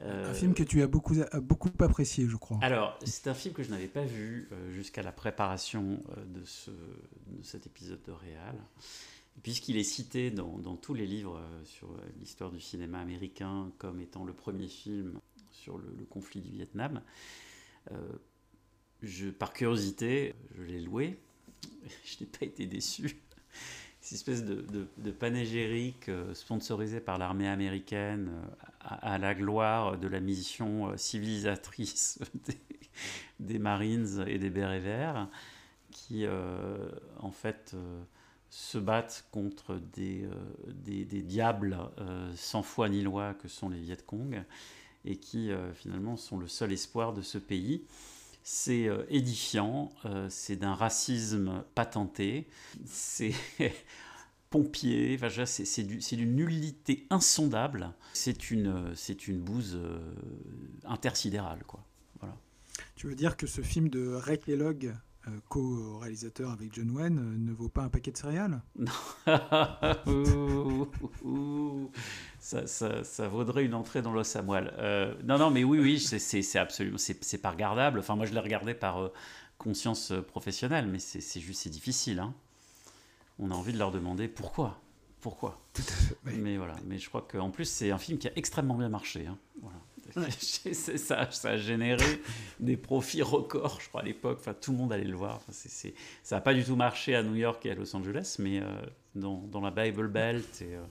Un
Euh,
film que tu as beaucoup, beaucoup apprécié, je crois.
alors, c'est un film que je n'avais pas vu euh, jusqu'à la préparation euh, de, ce, de cet épisode de Réal. Puisqu'il est cité dans, tous les livres euh, sur euh, l'histoire du cinéma américain comme étant le premier film sur le, conflit du Vietnam, euh, je, par curiosité, je l'ai loué. [laughs] Je n'ai pas été déçu. [laughs] Cette espèce de, de, euh, sponsorisée par l'armée américaine à, la gloire de la mission civilisatrice [laughs] des, Marines et des Bérets Verts, qui en fait se battent contre des, euh, des, des diables euh, sans foi ni loi que sont les Viet Cong, et qui euh, finalement sont le seul espoir de ce pays. C'est édifiant, c'est d'un racisme patenté, c'est [laughs] pompier, enfin, c'est c'est du- c'est d'une nullité insondable, c'est une, une bouse intersidérale. Quoi. Voilà.
Tu veux dire que ce film de Ray Kellogg, co-réalisateur avec John Wayne, euh, ne vaut pas un paquet de céréales
ouh, [laughs] ça, ça- ça vaudrait une entrée dans l'os à moelle. Euh, non, non, mais oui, oui, c'est- absolument, c'est pas regardable. Enfin, moi, je l'ai regardé par euh, conscience euh, professionnelle, mais c'est juste, c'est difficile. hein. On a envie de leur demander pourquoi, pourquoi.
Oui.
Mais voilà, mais je crois qu'en plus, c'est un film qui a extrêmement bien marché. hein. Voilà. [laughs] C'est- ça, ça a généré des profits records, je crois, à l'époque. Enfin, tout le monde allait le voir. Enfin, c'est- ça n'a pas du tout marché à New York et à Los Angeles, mais euh, dans, dans la Bible Belt et euh,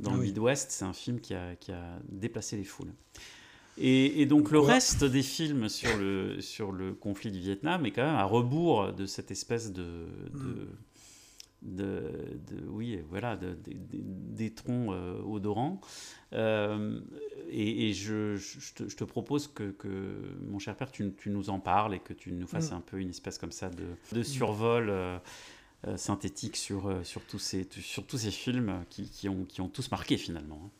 dans
Ah
le
oui.
Midwest, c'est un film qui a, qui a déplacé les foules. Et, et donc le reste des films sur le, sur le conflit du Vietnam est quand même à rebours de cette espèce de... de de, de- oui voilà de- de- de- des troncs euh, odorants Euh, et, et je, je te, je te propose que, que, mon cher père tu, tu nous en parles et que tu nous fasses
Mm.
un peu une espèce comme ça de, de survol euh, synthétique sur, sur, tous ces, sur tous ces films qui, qui ont, qui ont tous marqué finalement hein.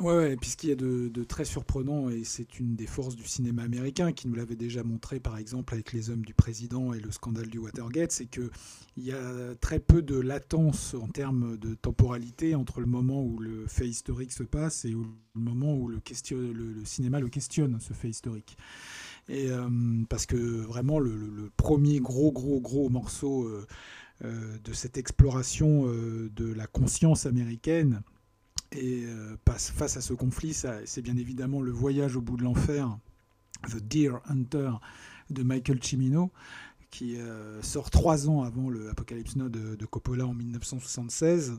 Ouais, ouais, puis ce qu'il y a de, très surprenant, et c'est une des forces du cinéma américain, qui nous l'avait déjà montré par exemple avec Les Hommes du Président et le scandale du Watergate, c'est qu'il y a très peu de latence en termes de temporalité entre le moment où le fait historique se passe et le moment où le, question, le, cinéma le questionne, ce fait historique. Et, euh, parce que vraiment, le, premier gros, gros, gros morceau euh, euh, de cette exploration de la conscience américaine, et euh, face à ce conflit, c'est bien évidemment le voyage au bout de l'enfer, The Deer Hunter de Michael Cimino, qui euh, sort trois ans avant le Apocalypse Now de, de Coppola en 1976.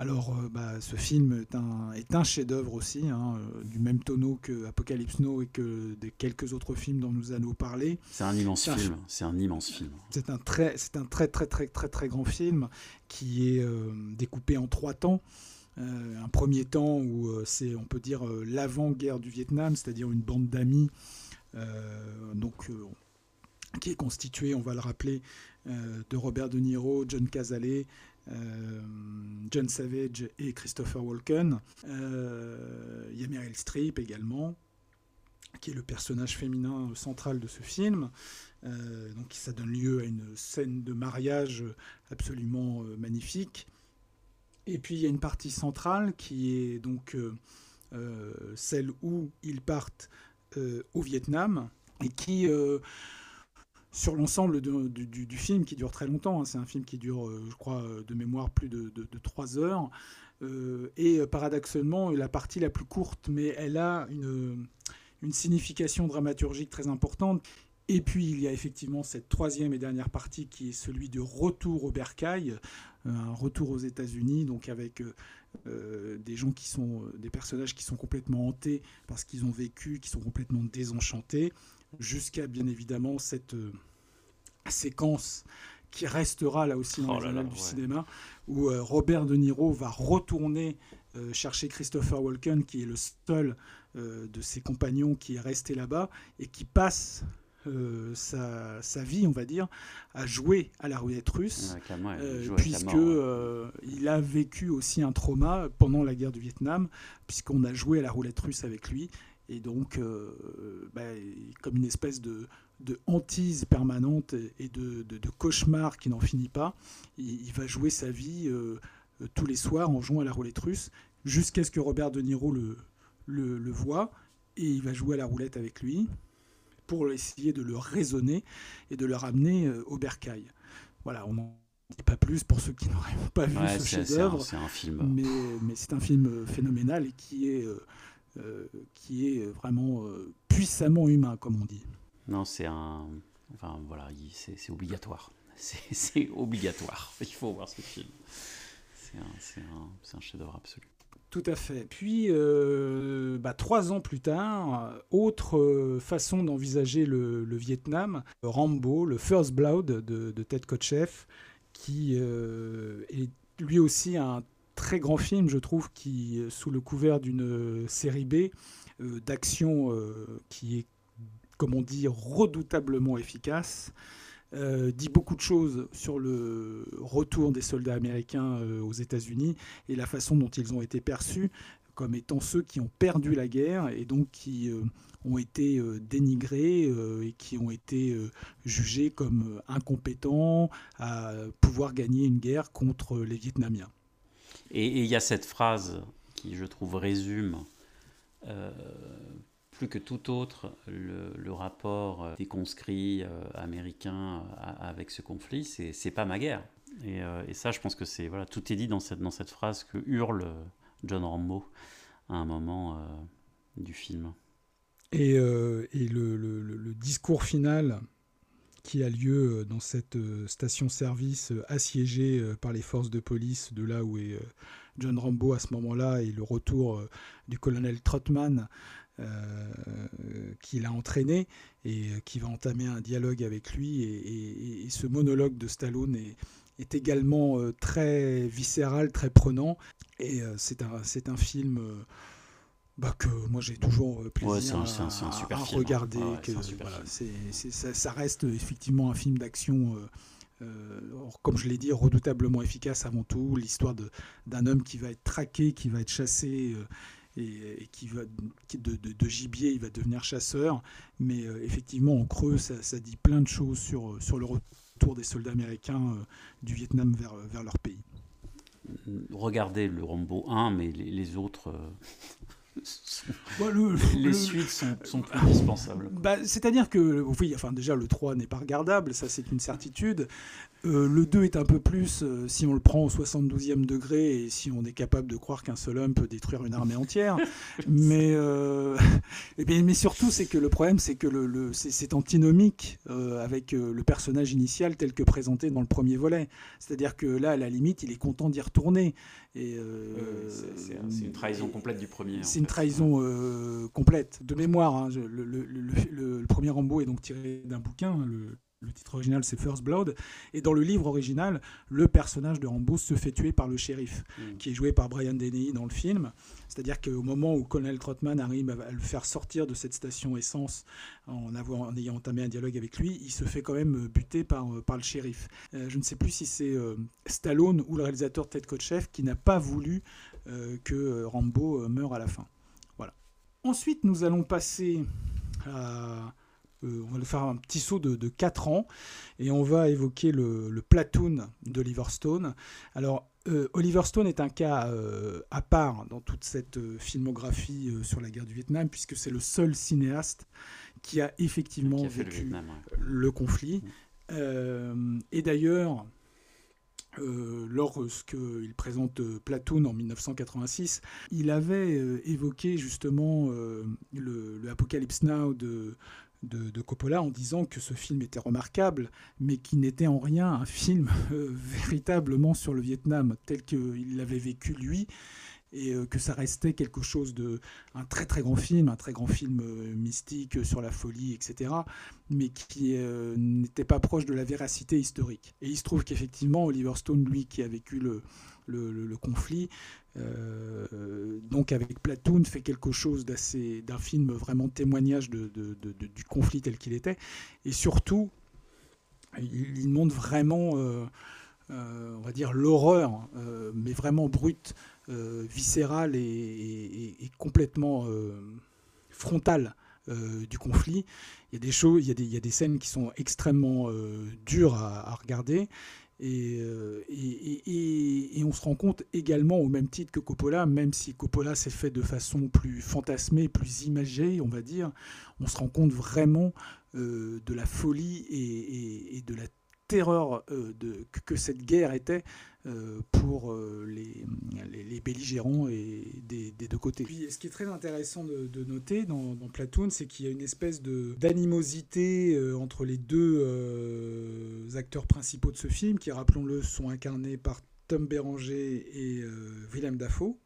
Alors, euh, bah, ce film est un, est un chef-d'œuvre aussi, hein, du même tonneau que Apocalypse Now et que des quelques autres films dont nous allons parler.
c'est un immense film c'est un immense film
C'est un très, c'est un très très très très très grand film qui est euh, découpé en trois temps. Euh, un premier temps où euh, c'est, on peut dire, euh, l'avant-guerre du Vietnam, c'est-à-dire une bande d'amis, donc qui est constituée, on va le rappeler, de Robert De Niro, John Cazale, euh, John Savage et Christopher Walken. Il y a Meryl Streep également, qui est le personnage féminin central de ce film. Donc ça donne lieu à une scène de mariage absolument magnifique. Et puis il y a une partie centrale qui est donc euh, euh, celle où ils partent euh, au Vietnam et qui, sur l'ensemble du, film qui dure très longtemps, hein, c'est un film qui dure, je crois, de mémoire plus de, de, de trois heures, et euh, paradoxalement la partie la plus courte, mais elle a une, une signification dramaturgique très importante. Et puis il y a effectivement cette troisième et dernière partie qui est celui de retour au bercail, un retour aux États-Unis, donc avec euh, euh, des gens qui sont euh, des personnages qui sont complètement hantés parce qu'ils ont vécu, qui sont complètement désenchantés, jusqu'à bien évidemment cette euh, séquence qui restera là aussi dans
Oh
les
là
du
ouais.
cinéma, où euh, Robert De Niro va retourner euh, chercher Christopher Walken, qui est le seul euh, de ses compagnons qui est resté là-bas et qui passe euh, sa, sa vie, on va dire, à jouer à la roulette russe.
Ouais, ouais,
Euh, puisque euh, il a vécu aussi un trauma pendant la guerre du Vietnam, puisqu'on a joué à la roulette russe avec lui, et donc euh, bah, comme une espèce de, de hantise permanente et de, de- de cauchemar qui n'en finit pas, il, il va jouer sa vie tous les soirs en jouant à la roulette russe, jusqu'à ce que Robert De Niro le, le, le voit, et il va jouer à la roulette avec lui pour essayer de le raisonner et de le ramener euh, au bercail. Voilà, on n'en dit pas plus pour ceux qui n'auraient pas vu
Ouais,
ce chef-d'œuvre,
c'est un film.
mais, mais c'est un film euh, phénoménal et qui est, euh, qui est vraiment euh, puissamment humain, comme on dit.
Non, c'est un. Enfin, voilà, il- c'est obligatoire. [laughs] C'est obligatoire. Il faut voir ce film. C'est un, c'est un, c'est un chef-d'œuvre absolu.
Tout à fait. Puis, euh, bah, trois ans plus tard, autre euh, façon d'envisager le, Vietnam, Rambo, le First Blood de, Ted Kotcheff, qui euh, est lui aussi un très grand film, je trouve, qui, sous le couvert d'une série B d'action qui est, comme on dit, redoutablement efficace, euh, dit beaucoup de choses sur le retour des soldats américains euh, aux États-Unis et la façon dont ils ont été perçus comme étant ceux qui ont perdu la guerre et donc qui euh, ont été dénigrés et qui ont été jugés comme incompétents à pouvoir gagner une guerre contre les Vietnamiens.
Et il y a cette phrase qui, je trouve, résume plus que tout autre le, rapport euh, des conscrits euh, américains à- avec ce conflit. C'est c'est pas ma guerre. Et, euh, ça, je pense que c'est voilà, tout est dit dans cette dans cette phrase que hurle John Rambo à un moment euh, du film.
Et, euh, et le, le- discours final qui a lieu euh, dans cette euh, station-service euh, assiégée euh, par les forces de police de là où est euh, John Rambo à ce moment-là et le retour euh, du colonel Trotman euh, qui l'a entraîné et euh, qui va entamer un dialogue avec lui. Et, et- et ce monologue de Stallone est, est également euh, très viscéral, très prenant. Et euh, c'est un, un film euh, bah, que moi j'ai toujours euh, plaisir
Ouais, c'est un-
à,
c'est un- c'est un super
à
film,
regarder.
Ouais,
que, ça, ça reste effectivement un film d'action. euh, euh, comme je l'ai dit, redoutablement efficace avant tout. L'histoire d'un homme qui va être traqué, qui va être chassé euh, et, et qui va de, de- de gibier, il va devenir chasseur. Mais euh, effectivement, en creux, ça, ça dit plein de choses sur, euh, sur le retour des soldats américains euh, du Vietnam vers, vers leur pays.
Regardez le Rambo 1, mais les, les autres. sont-
le- [laughs]
les
le-
suites sont, sont plus indispensables.
Bah, C'est-à-dire que, oui, enfin déjà le 3 n'est pas regardable, ça c'est une certitude. Euh, le 2 est un peu plus, euh, si on le prend au 72e degré et si on est capable de croire qu'un seul homme peut détruire une armée entière. [laughs] mais, euh, [laughs] bien, mais surtout, c'est que le problème, c'est que le, le- c'est antinomique avec le personnage initial tel que présenté dans le premier volet. C'est-à-dire que là, à la limite, il est content d'y retourner. Et,
C'est- une trahison complète du premier.
c'est une
fait.
trahison complète. De mémoire, hein, je- le, premier Rambo est donc tiré d'un bouquin. le, le titre original, c'est First Blood. Et dans le livre original, le personnage de Rambo se fait tuer par le shérif,
Mm.
qui est joué par Brian Dennehy dans le film. C'est-à-dire qu'au moment où Colonel Trotman arrive à, le faire sortir de cette station essence en, avoir- en ayant entamé un dialogue avec lui, il se fait quand même euh, buter par, euh, par le shérif. Euh, je ne sais plus si c'est euh, Stallone ou le réalisateur Ted Kotcheff qui n'a pas voulu euh, que Rambo meure à la fin. Voilà. Ensuite, nous allons passer à... euh, on va faire un petit saut de, de 4 ans et on va évoquer le, le platoon d'Oliver Stone. Alors, euh, Oliver Stone est un cas euh, à part dans toute cette filmographie sur la guerre du Vietnam, puisque c'est le seul cinéaste qui a effectivement
Qui a fait le
vécu
Vietnam, ouais.
le conflit.
Mm.
Et d'ailleurs, euh, lorsqu'il présente euh, Platoon en 1986, il avait euh, évoqué justement le, le Apocalypse Now de, de, Coppola en disant que ce film était remarquable, mais qui n'était en rien un film euh, véritablement sur le Vietnam tel qu'il l'avait vécu lui, et euh, que ça restait quelque chose de un très très grand film, un très grand film euh, mystique sur la folie, etc., mais qui n'était pas proche de la véracité historique. Et il se trouve qu'effectivement, Oliver Stone, lui, qui a vécu le, le, conflit, euh, donc avec Platoon, fait quelque chose d'assez d'un film vraiment témoignage de, du conflit tel qu'il était, et surtout, il, montre vraiment, euh, euh, on va dire, l'horreur, mais vraiment brute, viscérale et, complètement frontale du conflit. Il y a des choses, il y a des, scènes qui sont extrêmement dures à regarder. Et, euh, et, on se rend compte également, au même titre que Coppola, même si Coppola s'est fait de façon plus fantasmée, plus imagée, on va dire, on se rend compte vraiment euh, de la folie et de la terreur euh, que, cette guerre était euh, pour euh, les, belligérants et des, deux côtés. Ce qui est très intéressant de, noter dans, Platoon, c'est qu'il y a une espèce d'animosité entre les deux acteurs principaux de ce film, qui, rappelons-le, sont incarnés par Tom Béranger et Willem Dafoe.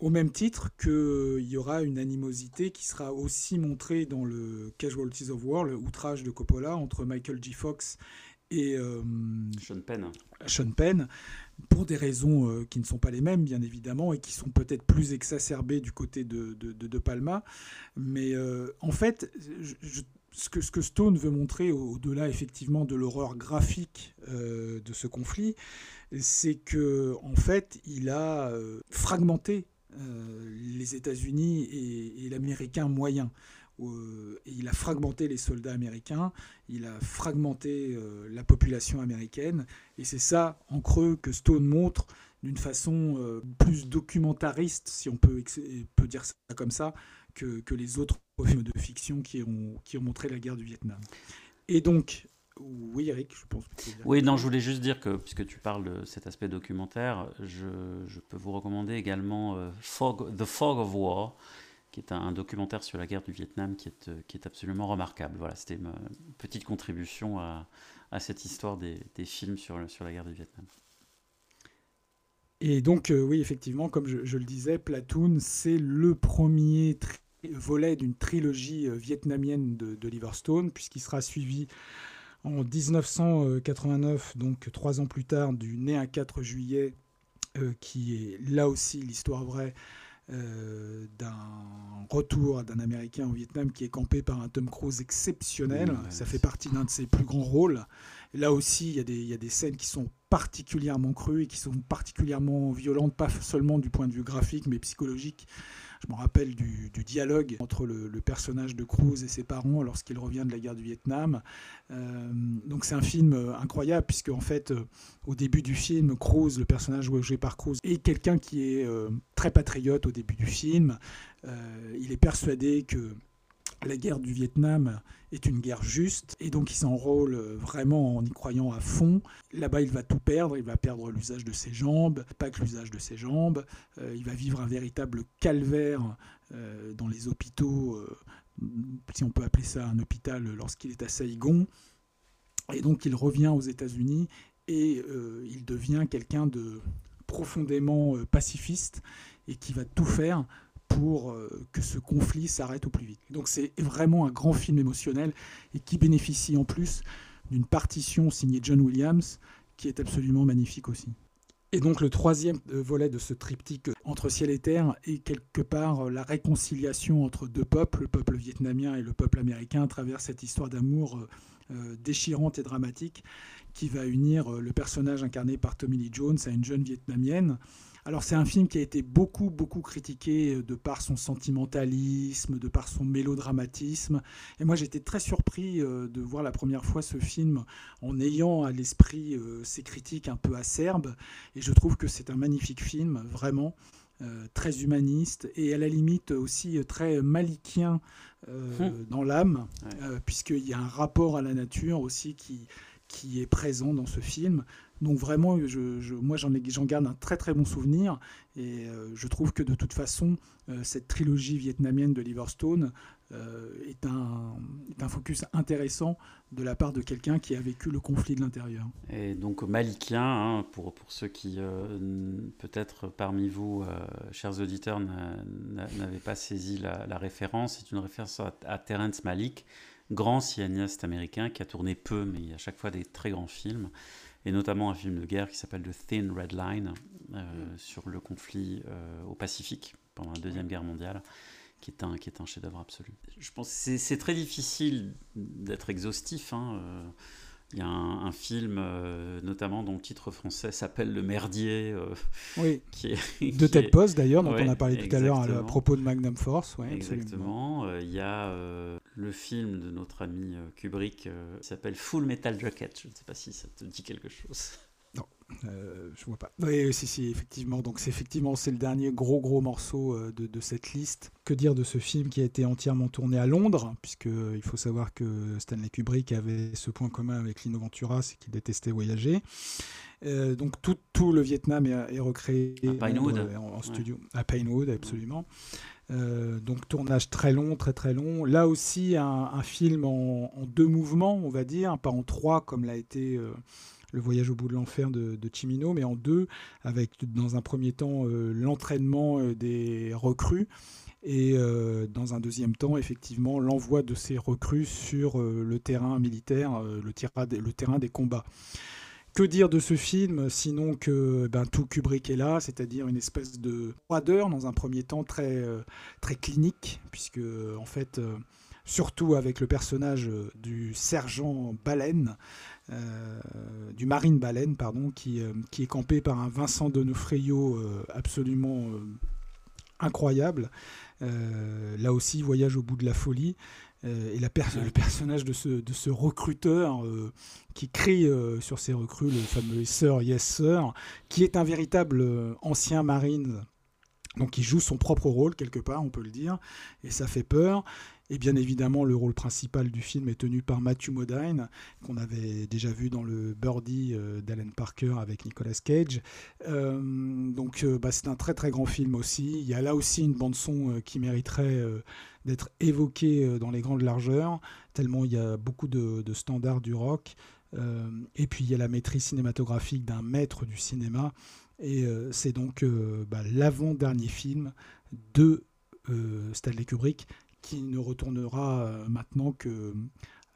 Au même titre qu'il y aura une animosité qui sera aussi montrée dans le Casualties of War, le outrage de Coppola, entre Michael J. Fox et euh,
Sean Penn.
Sean Penn, pour des raisons euh, qui ne sont pas les mêmes, bien évidemment, et qui sont peut-être plus exacerbées du côté de, de, de- de Palma. Mais euh, en fait, je- je- ce, que, ce que Stone veut montrer, au- au-delà effectivement de l'horreur graphique euh, de ce conflit, c'est que en fait, il a euh, fragmenté euh, les États-Unis et, et l'Américain moyen. Euh, et il a fragmenté les soldats américains, il a fragmenté euh, la population américaine, et c'est ça, en creux, que Stone montre d'une façon euh, plus documentariste, si on peut, peut dire ça comme ça, que, que les autres films de fiction qui ont, qui ont montré la guerre du Vietnam. Et donc, oui Eric, je pense que
Oui, non, je voulais juste dire que, puisque tu parles de cet aspect documentaire, je, je peux vous recommander également euh, Fog- The Fog of War, qui est un, documentaire sur la guerre du Vietnam qui est, euh, qui est absolument remarquable. Voilà, c'était ma petite contribution à, à cette histoire des, films sur, sur la guerre du Vietnam.
Et donc, euh, oui, effectivement, comme je, le disais, Platoon, c'est le premier volet d'une trilogie euh, vietnamienne de, de Stone, puisqu'il sera suivi en 1989, donc trois ans plus tard, du Né un 4 juillet, qui est là aussi l'histoire vraie euh, d'un retour d'un Américain au Vietnam qui est campé par un Tom Cruise exceptionnel.
Ouais,
Ça fait partie d'un de ses plus grands rôles. Là aussi, il y, a des, il y a des scènes qui sont particulièrement crues et qui sont particulièrement violentes, pas seulement du point de vue graphique, mais psychologique. Je me rappelle du, dialogue entre le, personnage de Cruz et ses parents lorsqu'il revient de la guerre du Vietnam. Euh, donc c'est un film euh, incroyable puisque en fait, euh, au début du film, Cruz, le personnage joué par Cruz, est quelqu'un qui est très patriote au début du film. Il est persuadé que la guerre du Vietnam est une guerre juste et donc il s'enrôle vraiment en y croyant à fond. Là-bas, il va tout perdre, il va perdre l'usage de ses jambes, pas que l'usage de ses jambes, Euh, il va vivre un véritable calvaire euh, dans les hôpitaux, euh, si on peut appeler ça un hôpital, lorsqu'il est à Saïgon. Et donc il revient aux États-Unis et il devient quelqu'un de profondément pacifiste et qui va tout faire pour euh, que ce conflit s'arrête au plus vite. Donc c'est vraiment un grand film émotionnel et qui bénéficie en plus d'une partition signée John Williams qui est absolument magnifique aussi. Et donc le troisième euh, volet de ce triptyque euh, entre ciel et terre est quelque part la réconciliation entre deux peuples, le peuple vietnamien et le peuple américain, à travers cette histoire d'amour déchirante et dramatique qui va unir le personnage incarné par Tommy Lee Jones à une jeune vietnamienne. Alors c'est un film qui a été beaucoup beaucoup critiqué euh, de par son sentimentalisme, de par son mélodramatisme. Et moi j'étais très surpris euh, de voir la première fois ce film en ayant à l'esprit euh, ces critiques un peu acerbes. Et je trouve que c'est un magnifique film, vraiment. euh, très humaniste et à la limite aussi très malikien euh,
Hum.
dans l'âme,
Ouais.
euh, puisqu'il y a un rapport à la nature aussi qui, qui est présent dans ce film, Donc vraiment, moi j'en garde un très très bon souvenir et euh, je trouve que de toute façon, euh, cette trilogie vietnamienne de Liverstone euh, est, un, focus intéressant de la part de quelqu'un qui a vécu le conflit de l'intérieur.
Et donc malikien, hein, pour, ceux qui, peut-être parmi vous, chers auditeurs, n'a- n'a- n'avaient pas saisi la, référence, c'est une référence à, à Terrence Malick, grand cinéaste américain qui a tourné peu, mais à chaque fois des très grands films, et notamment un film de guerre qui s'appelle The Thin Red Line, euh, sur le conflit euh, au Pacifique pendant la Deuxième Guerre mondiale. Qui est, un, qui est un chef-d'œuvre absolu. Je pense que c'est- c'est très difficile d'être exhaustif. hein, euh, il y a un, un film, euh, notamment dont le titre français s'appelle Le Merdier, euh,
Oui, [laughs]
qui est.
de Ted Post d'ailleurs, dont
Ouais,
on a parlé tout à l'heure à,
exactement.
propos de Magnum Force. ouais.
Exactement. Euh, Il y a euh, le film de notre ami euh, Kubrick euh, s'appelle Full Metal Jacket. Je ne sais pas si ça te dit quelque chose. [laughs]
Euh, je vois pas. Oui, si, si, effectivement. Donc, c'est effectivement, c'est le dernier gros, gros morceau euh, de, de cette liste. Que dire de ce film qui a été entièrement tourné à Londres, puisque il faut savoir que Stanley Kubrick avait ce point commun avec Lino Ventura, c'est qu'il détestait voyager. Euh, donc, tout, tout le Vietnam est, est recréé
À Pinewood.
en, en studio. À Pinewood, absolument. Euh, donc tournage très long, très très long. Là aussi un, film en, deux mouvements, on va dire, pas en trois comme l'a été euh, le voyage au bout de l'enfer de, Chimino, mais en deux, avec dans un premier temps euh, l'entraînement des recrues et dans un deuxième temps, effectivement, l'envoi de ces recrues sur le terrain militaire, le terrain des combats. Que dire de ce film sinon que ben, tout Kubrick est là, c'est-à-dire une espèce de froideur dans un premier temps très, euh, très clinique, puisque en fait, euh, surtout avec le personnage euh, du sergent Baleine, du marine Baleine, pardon, qui, qui est campé par un Vincent Donofrio absolument incroyable. Là aussi, voyage au bout de la folie. Euh, et le personnage de ce, recruteur euh, qui crie euh, sur ses recrues, le fameux Sir, yes sir, qui est un véritable ancien marine, donc il joue son propre rôle quelque part, on peut le dire, et ça fait peur. Et bien évidemment, le rôle principal du film est tenu par Matthew Modine, qu'on avait déjà vu dans le Birdie euh, d'Alan Parker avec Nicolas Cage. Euh, donc euh, bah, c'est un très très grand film aussi. Il y a là aussi une bande son qui mériterait d'être évoquée dans les grandes largeurs, tellement il y a beaucoup de, standards du rock. Et puis il y a la maîtrise cinématographique d'un maître du cinéma. Et c'est donc bah, l'avant-dernier film de Stanley Kubrick qui ne retournera euh, maintenant que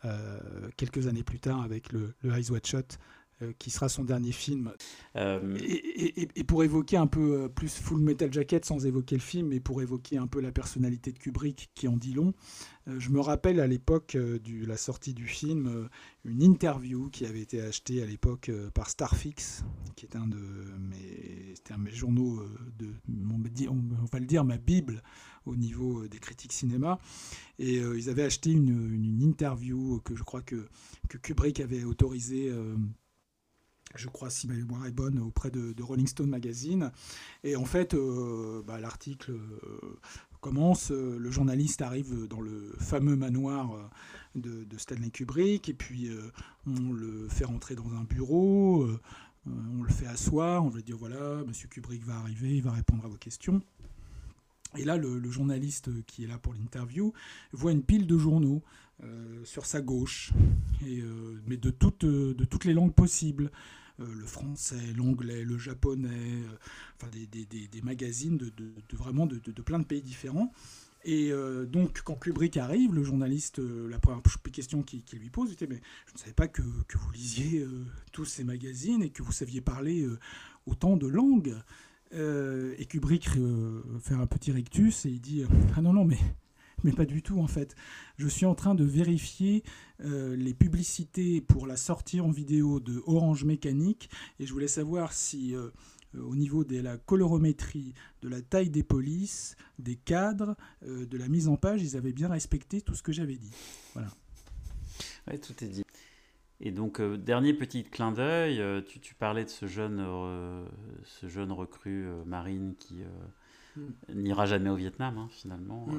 euh, quelques années plus tard avec le, le Eyes Wide Shut, euh, qui sera son dernier film.
Euh,
Et, et- et- et pour évoquer un peu plus Full Metal Jacket sans évoquer le film, mais pour évoquer un peu la personnalité de Kubrick qui en dit long, je me rappelle à l'époque de la sortie du film une interview qui avait été achetée à l'époque par Starfix, qui est un de mes, un de mes journaux de, on va le dire, ma bible au niveau euh, des critiques cinéma. Et euh, ils avaient acheté une, interview que je crois que, que Kubrick avait autorisée. euh, je crois, si ma mémoire est bonne, auprès de, Rolling Stone Magazine. Et en fait, bah, l'article commence, le journaliste arrive dans le fameux manoir de, de Stanley Kubrick, et puis on le fait rentrer dans un bureau, on le fait asseoir, on va dire, voilà, Monsieur Kubrick va arriver, il va répondre à vos questions. Et là, le, journaliste qui est là pour l'interview voit une pile de journaux euh, sur sa gauche, euh, mais de toutes, euh, les langues possibles. Euh, le français, l'anglais, le japonais, euh, enfin des, magazines de, vraiment de, plein de pays différents. Et euh, donc, quand Kubrick arrive, le journaliste, euh, la première question qu'il lui pose, était Mais je ne savais pas que, que vous lisiez euh, tous ces magazines et que vous saviez parler euh, autant de langues. Euh, et Kubrick euh, fait un petit rictus et il dit Ah non, non, mais, [laughs] mais pas du tout en fait. Je suis en train de vérifier euh, les publicités pour la sortie en vidéo de Orange Mécanique et je voulais savoir si euh, euh, au niveau de la colorométrie, de la taille des polices, des cadres, euh, de la mise en page, ils avaient bien respecté tout ce que j'avais dit.
Ouais, tout est dit. Et donc, euh, dernier petit clin d'œil, euh, tu, tu parlais de ce jeune, euh, ce jeune recrue euh, marine qui euh, n'ira jamais au Vietnam, hein, finalement,
Mm.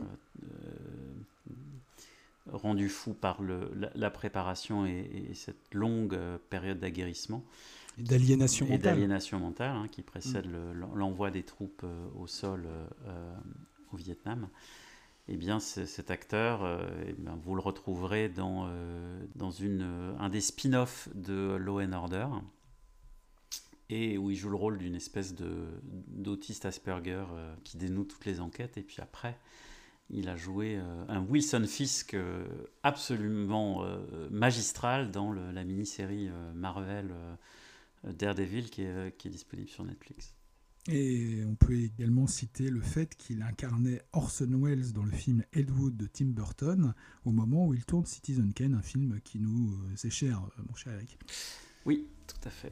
rendu fou par le, la, la préparation et, et cette longue période d'aguerrissement.
Et D'aliénation
et
mentale.
d'aliénation mentale hein, qui précède le- l'envoi des troupes au sol au Vietnam, eh bien cet acteur, euh, eh vous le retrouverez dans, euh, euh, un des spin-offs de Law and Order, et où il joue le rôle d'une espèce d'autiste Asperger qui dénoue toutes les enquêtes, et puis après, il a joué un Wilson Fisk absolument magistral dans la mini-série Marvel Daredevil qui est disponible sur Netflix.
Et on peut également citer le fait qu'il incarnait Orson Welles dans le film Ed Wood de Tim Burton au moment où il tourne Citizen Kane, un film qui nous euh, est cher, euh, mon cher Eric.
Oui, tout à fait.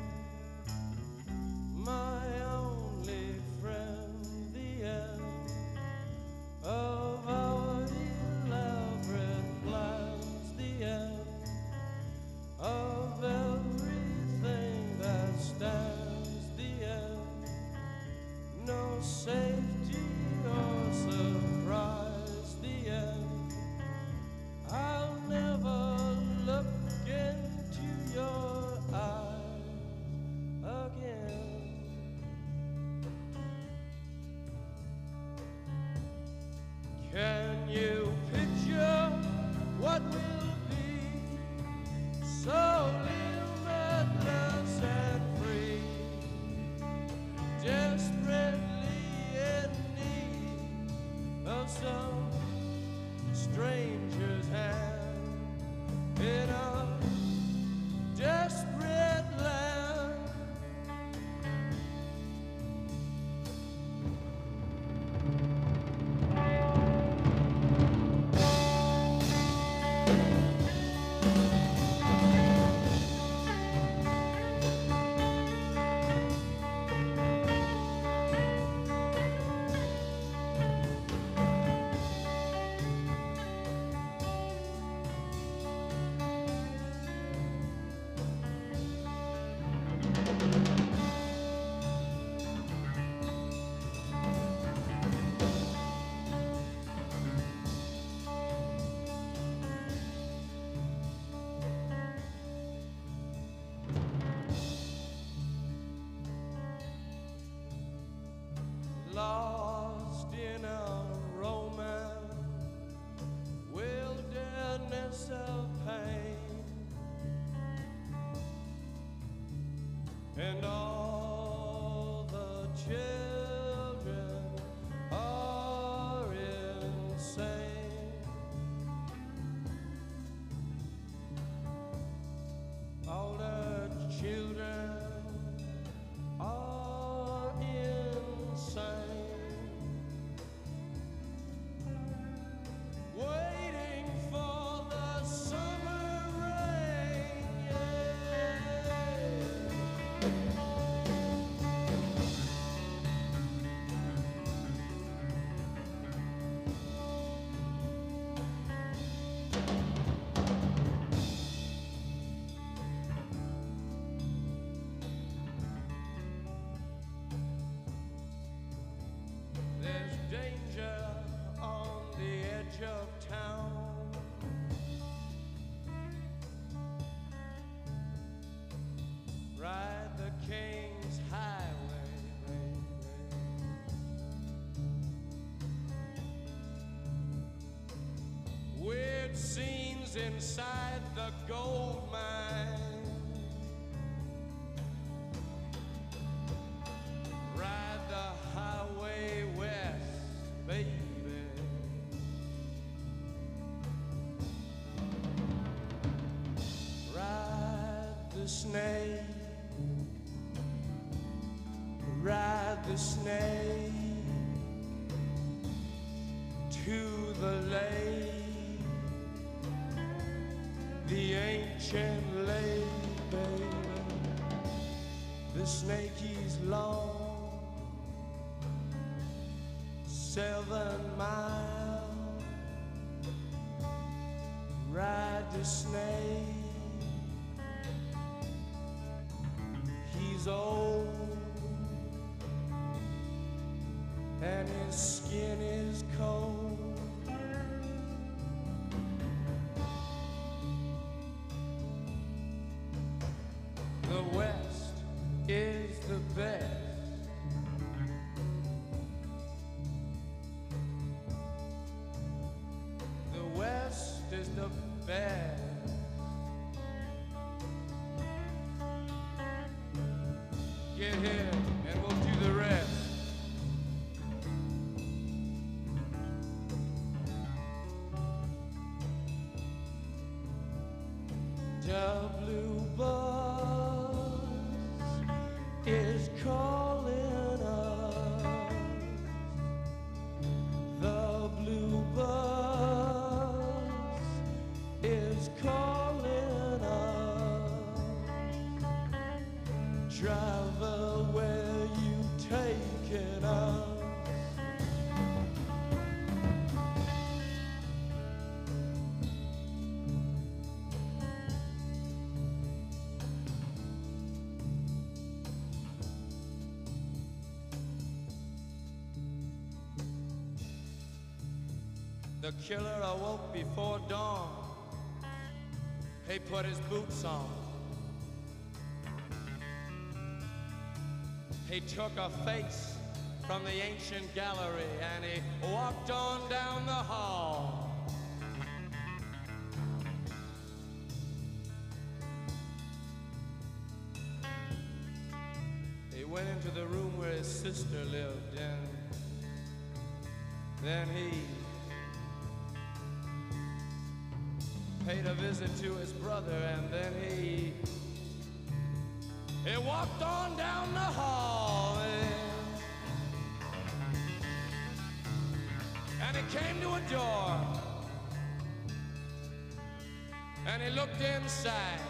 inside Travel where you've us. The killer awoke before dawn. He put his boots on. He took a face from the ancient gallery and he walked on down the hall. Inside.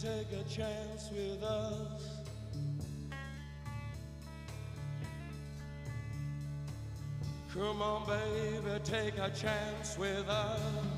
take a chance with us. Come on, baby, take a chance with us.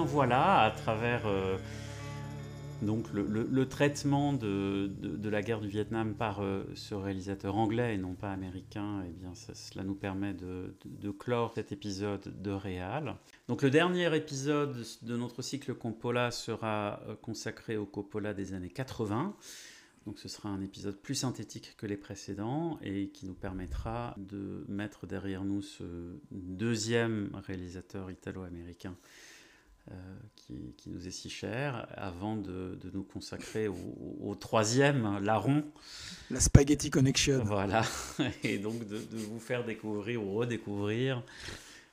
Voilà, à travers euh, le, traitement de, la guerre du Vietnam par euh, ce réalisateur anglais et non pas américain, ça- cela nous permet de, clore cet épisode de Réal. Donc le dernier épisode de notre cycle Coppola sera euh, consacré au Coppola des années 80. Donc ce sera un épisode plus synthétique que les précédents et qui nous permettra de mettre derrière nous ce deuxième réalisateur italo-américain qui, qui nous est si cher, avant de, de nous consacrer au, au troisième, larron,
La Spaghetti Connection.
voilà, [laughs] et donc de, de vous faire découvrir ou redécouvrir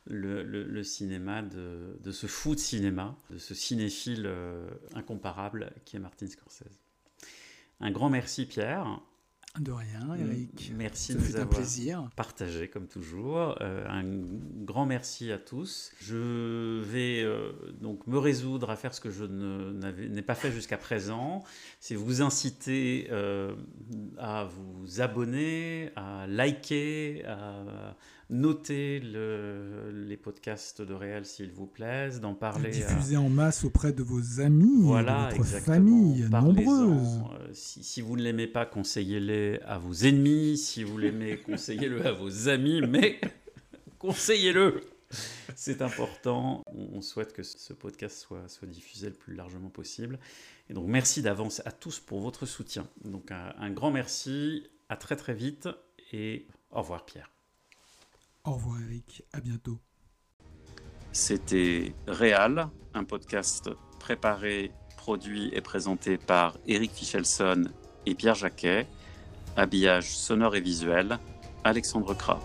le, le- le cinéma de, de ce fou de cinéma, de ce cinéphile euh, incomparable qui est Martin Scorsese. Un grand merci Pierre.
De rien, Eric.
Merci de nous avoir
plaisir.
partagé comme toujours. Euh, un grand merci à tous. Je vais euh, donc me résoudre à faire ce que je n'ai pas fait jusqu'à présent, c'est vous inciter euh, à vous abonner, à liker, à noter le- les podcasts de Réel s'il vous plaise, d'en parler. à-
Diffuser en masse auprès de vos amis,
voilà,
de votre
exactement.
famille, nombreuse.
Euh, si, si vous ne l'aimez pas, conseillez-le à vos ennemis. Si vous l'aimez, [laughs] conseillez-le à vos amis. Mais [laughs] conseillez-le. C'est important. On on souhaite que ce podcast soit, soit diffusé le plus largement possible. Et donc, merci d'avance à tous pour votre soutien. Donc, un, un grand merci. À très très vite. Et au revoir, Pierre.
Au revoir, Eric. À bientôt.
C'était Réal, un podcast préparé, produit et présenté par Eric Fichelson et Pierre Jacquet. Habillage sonore et visuel, Alexandre Kra.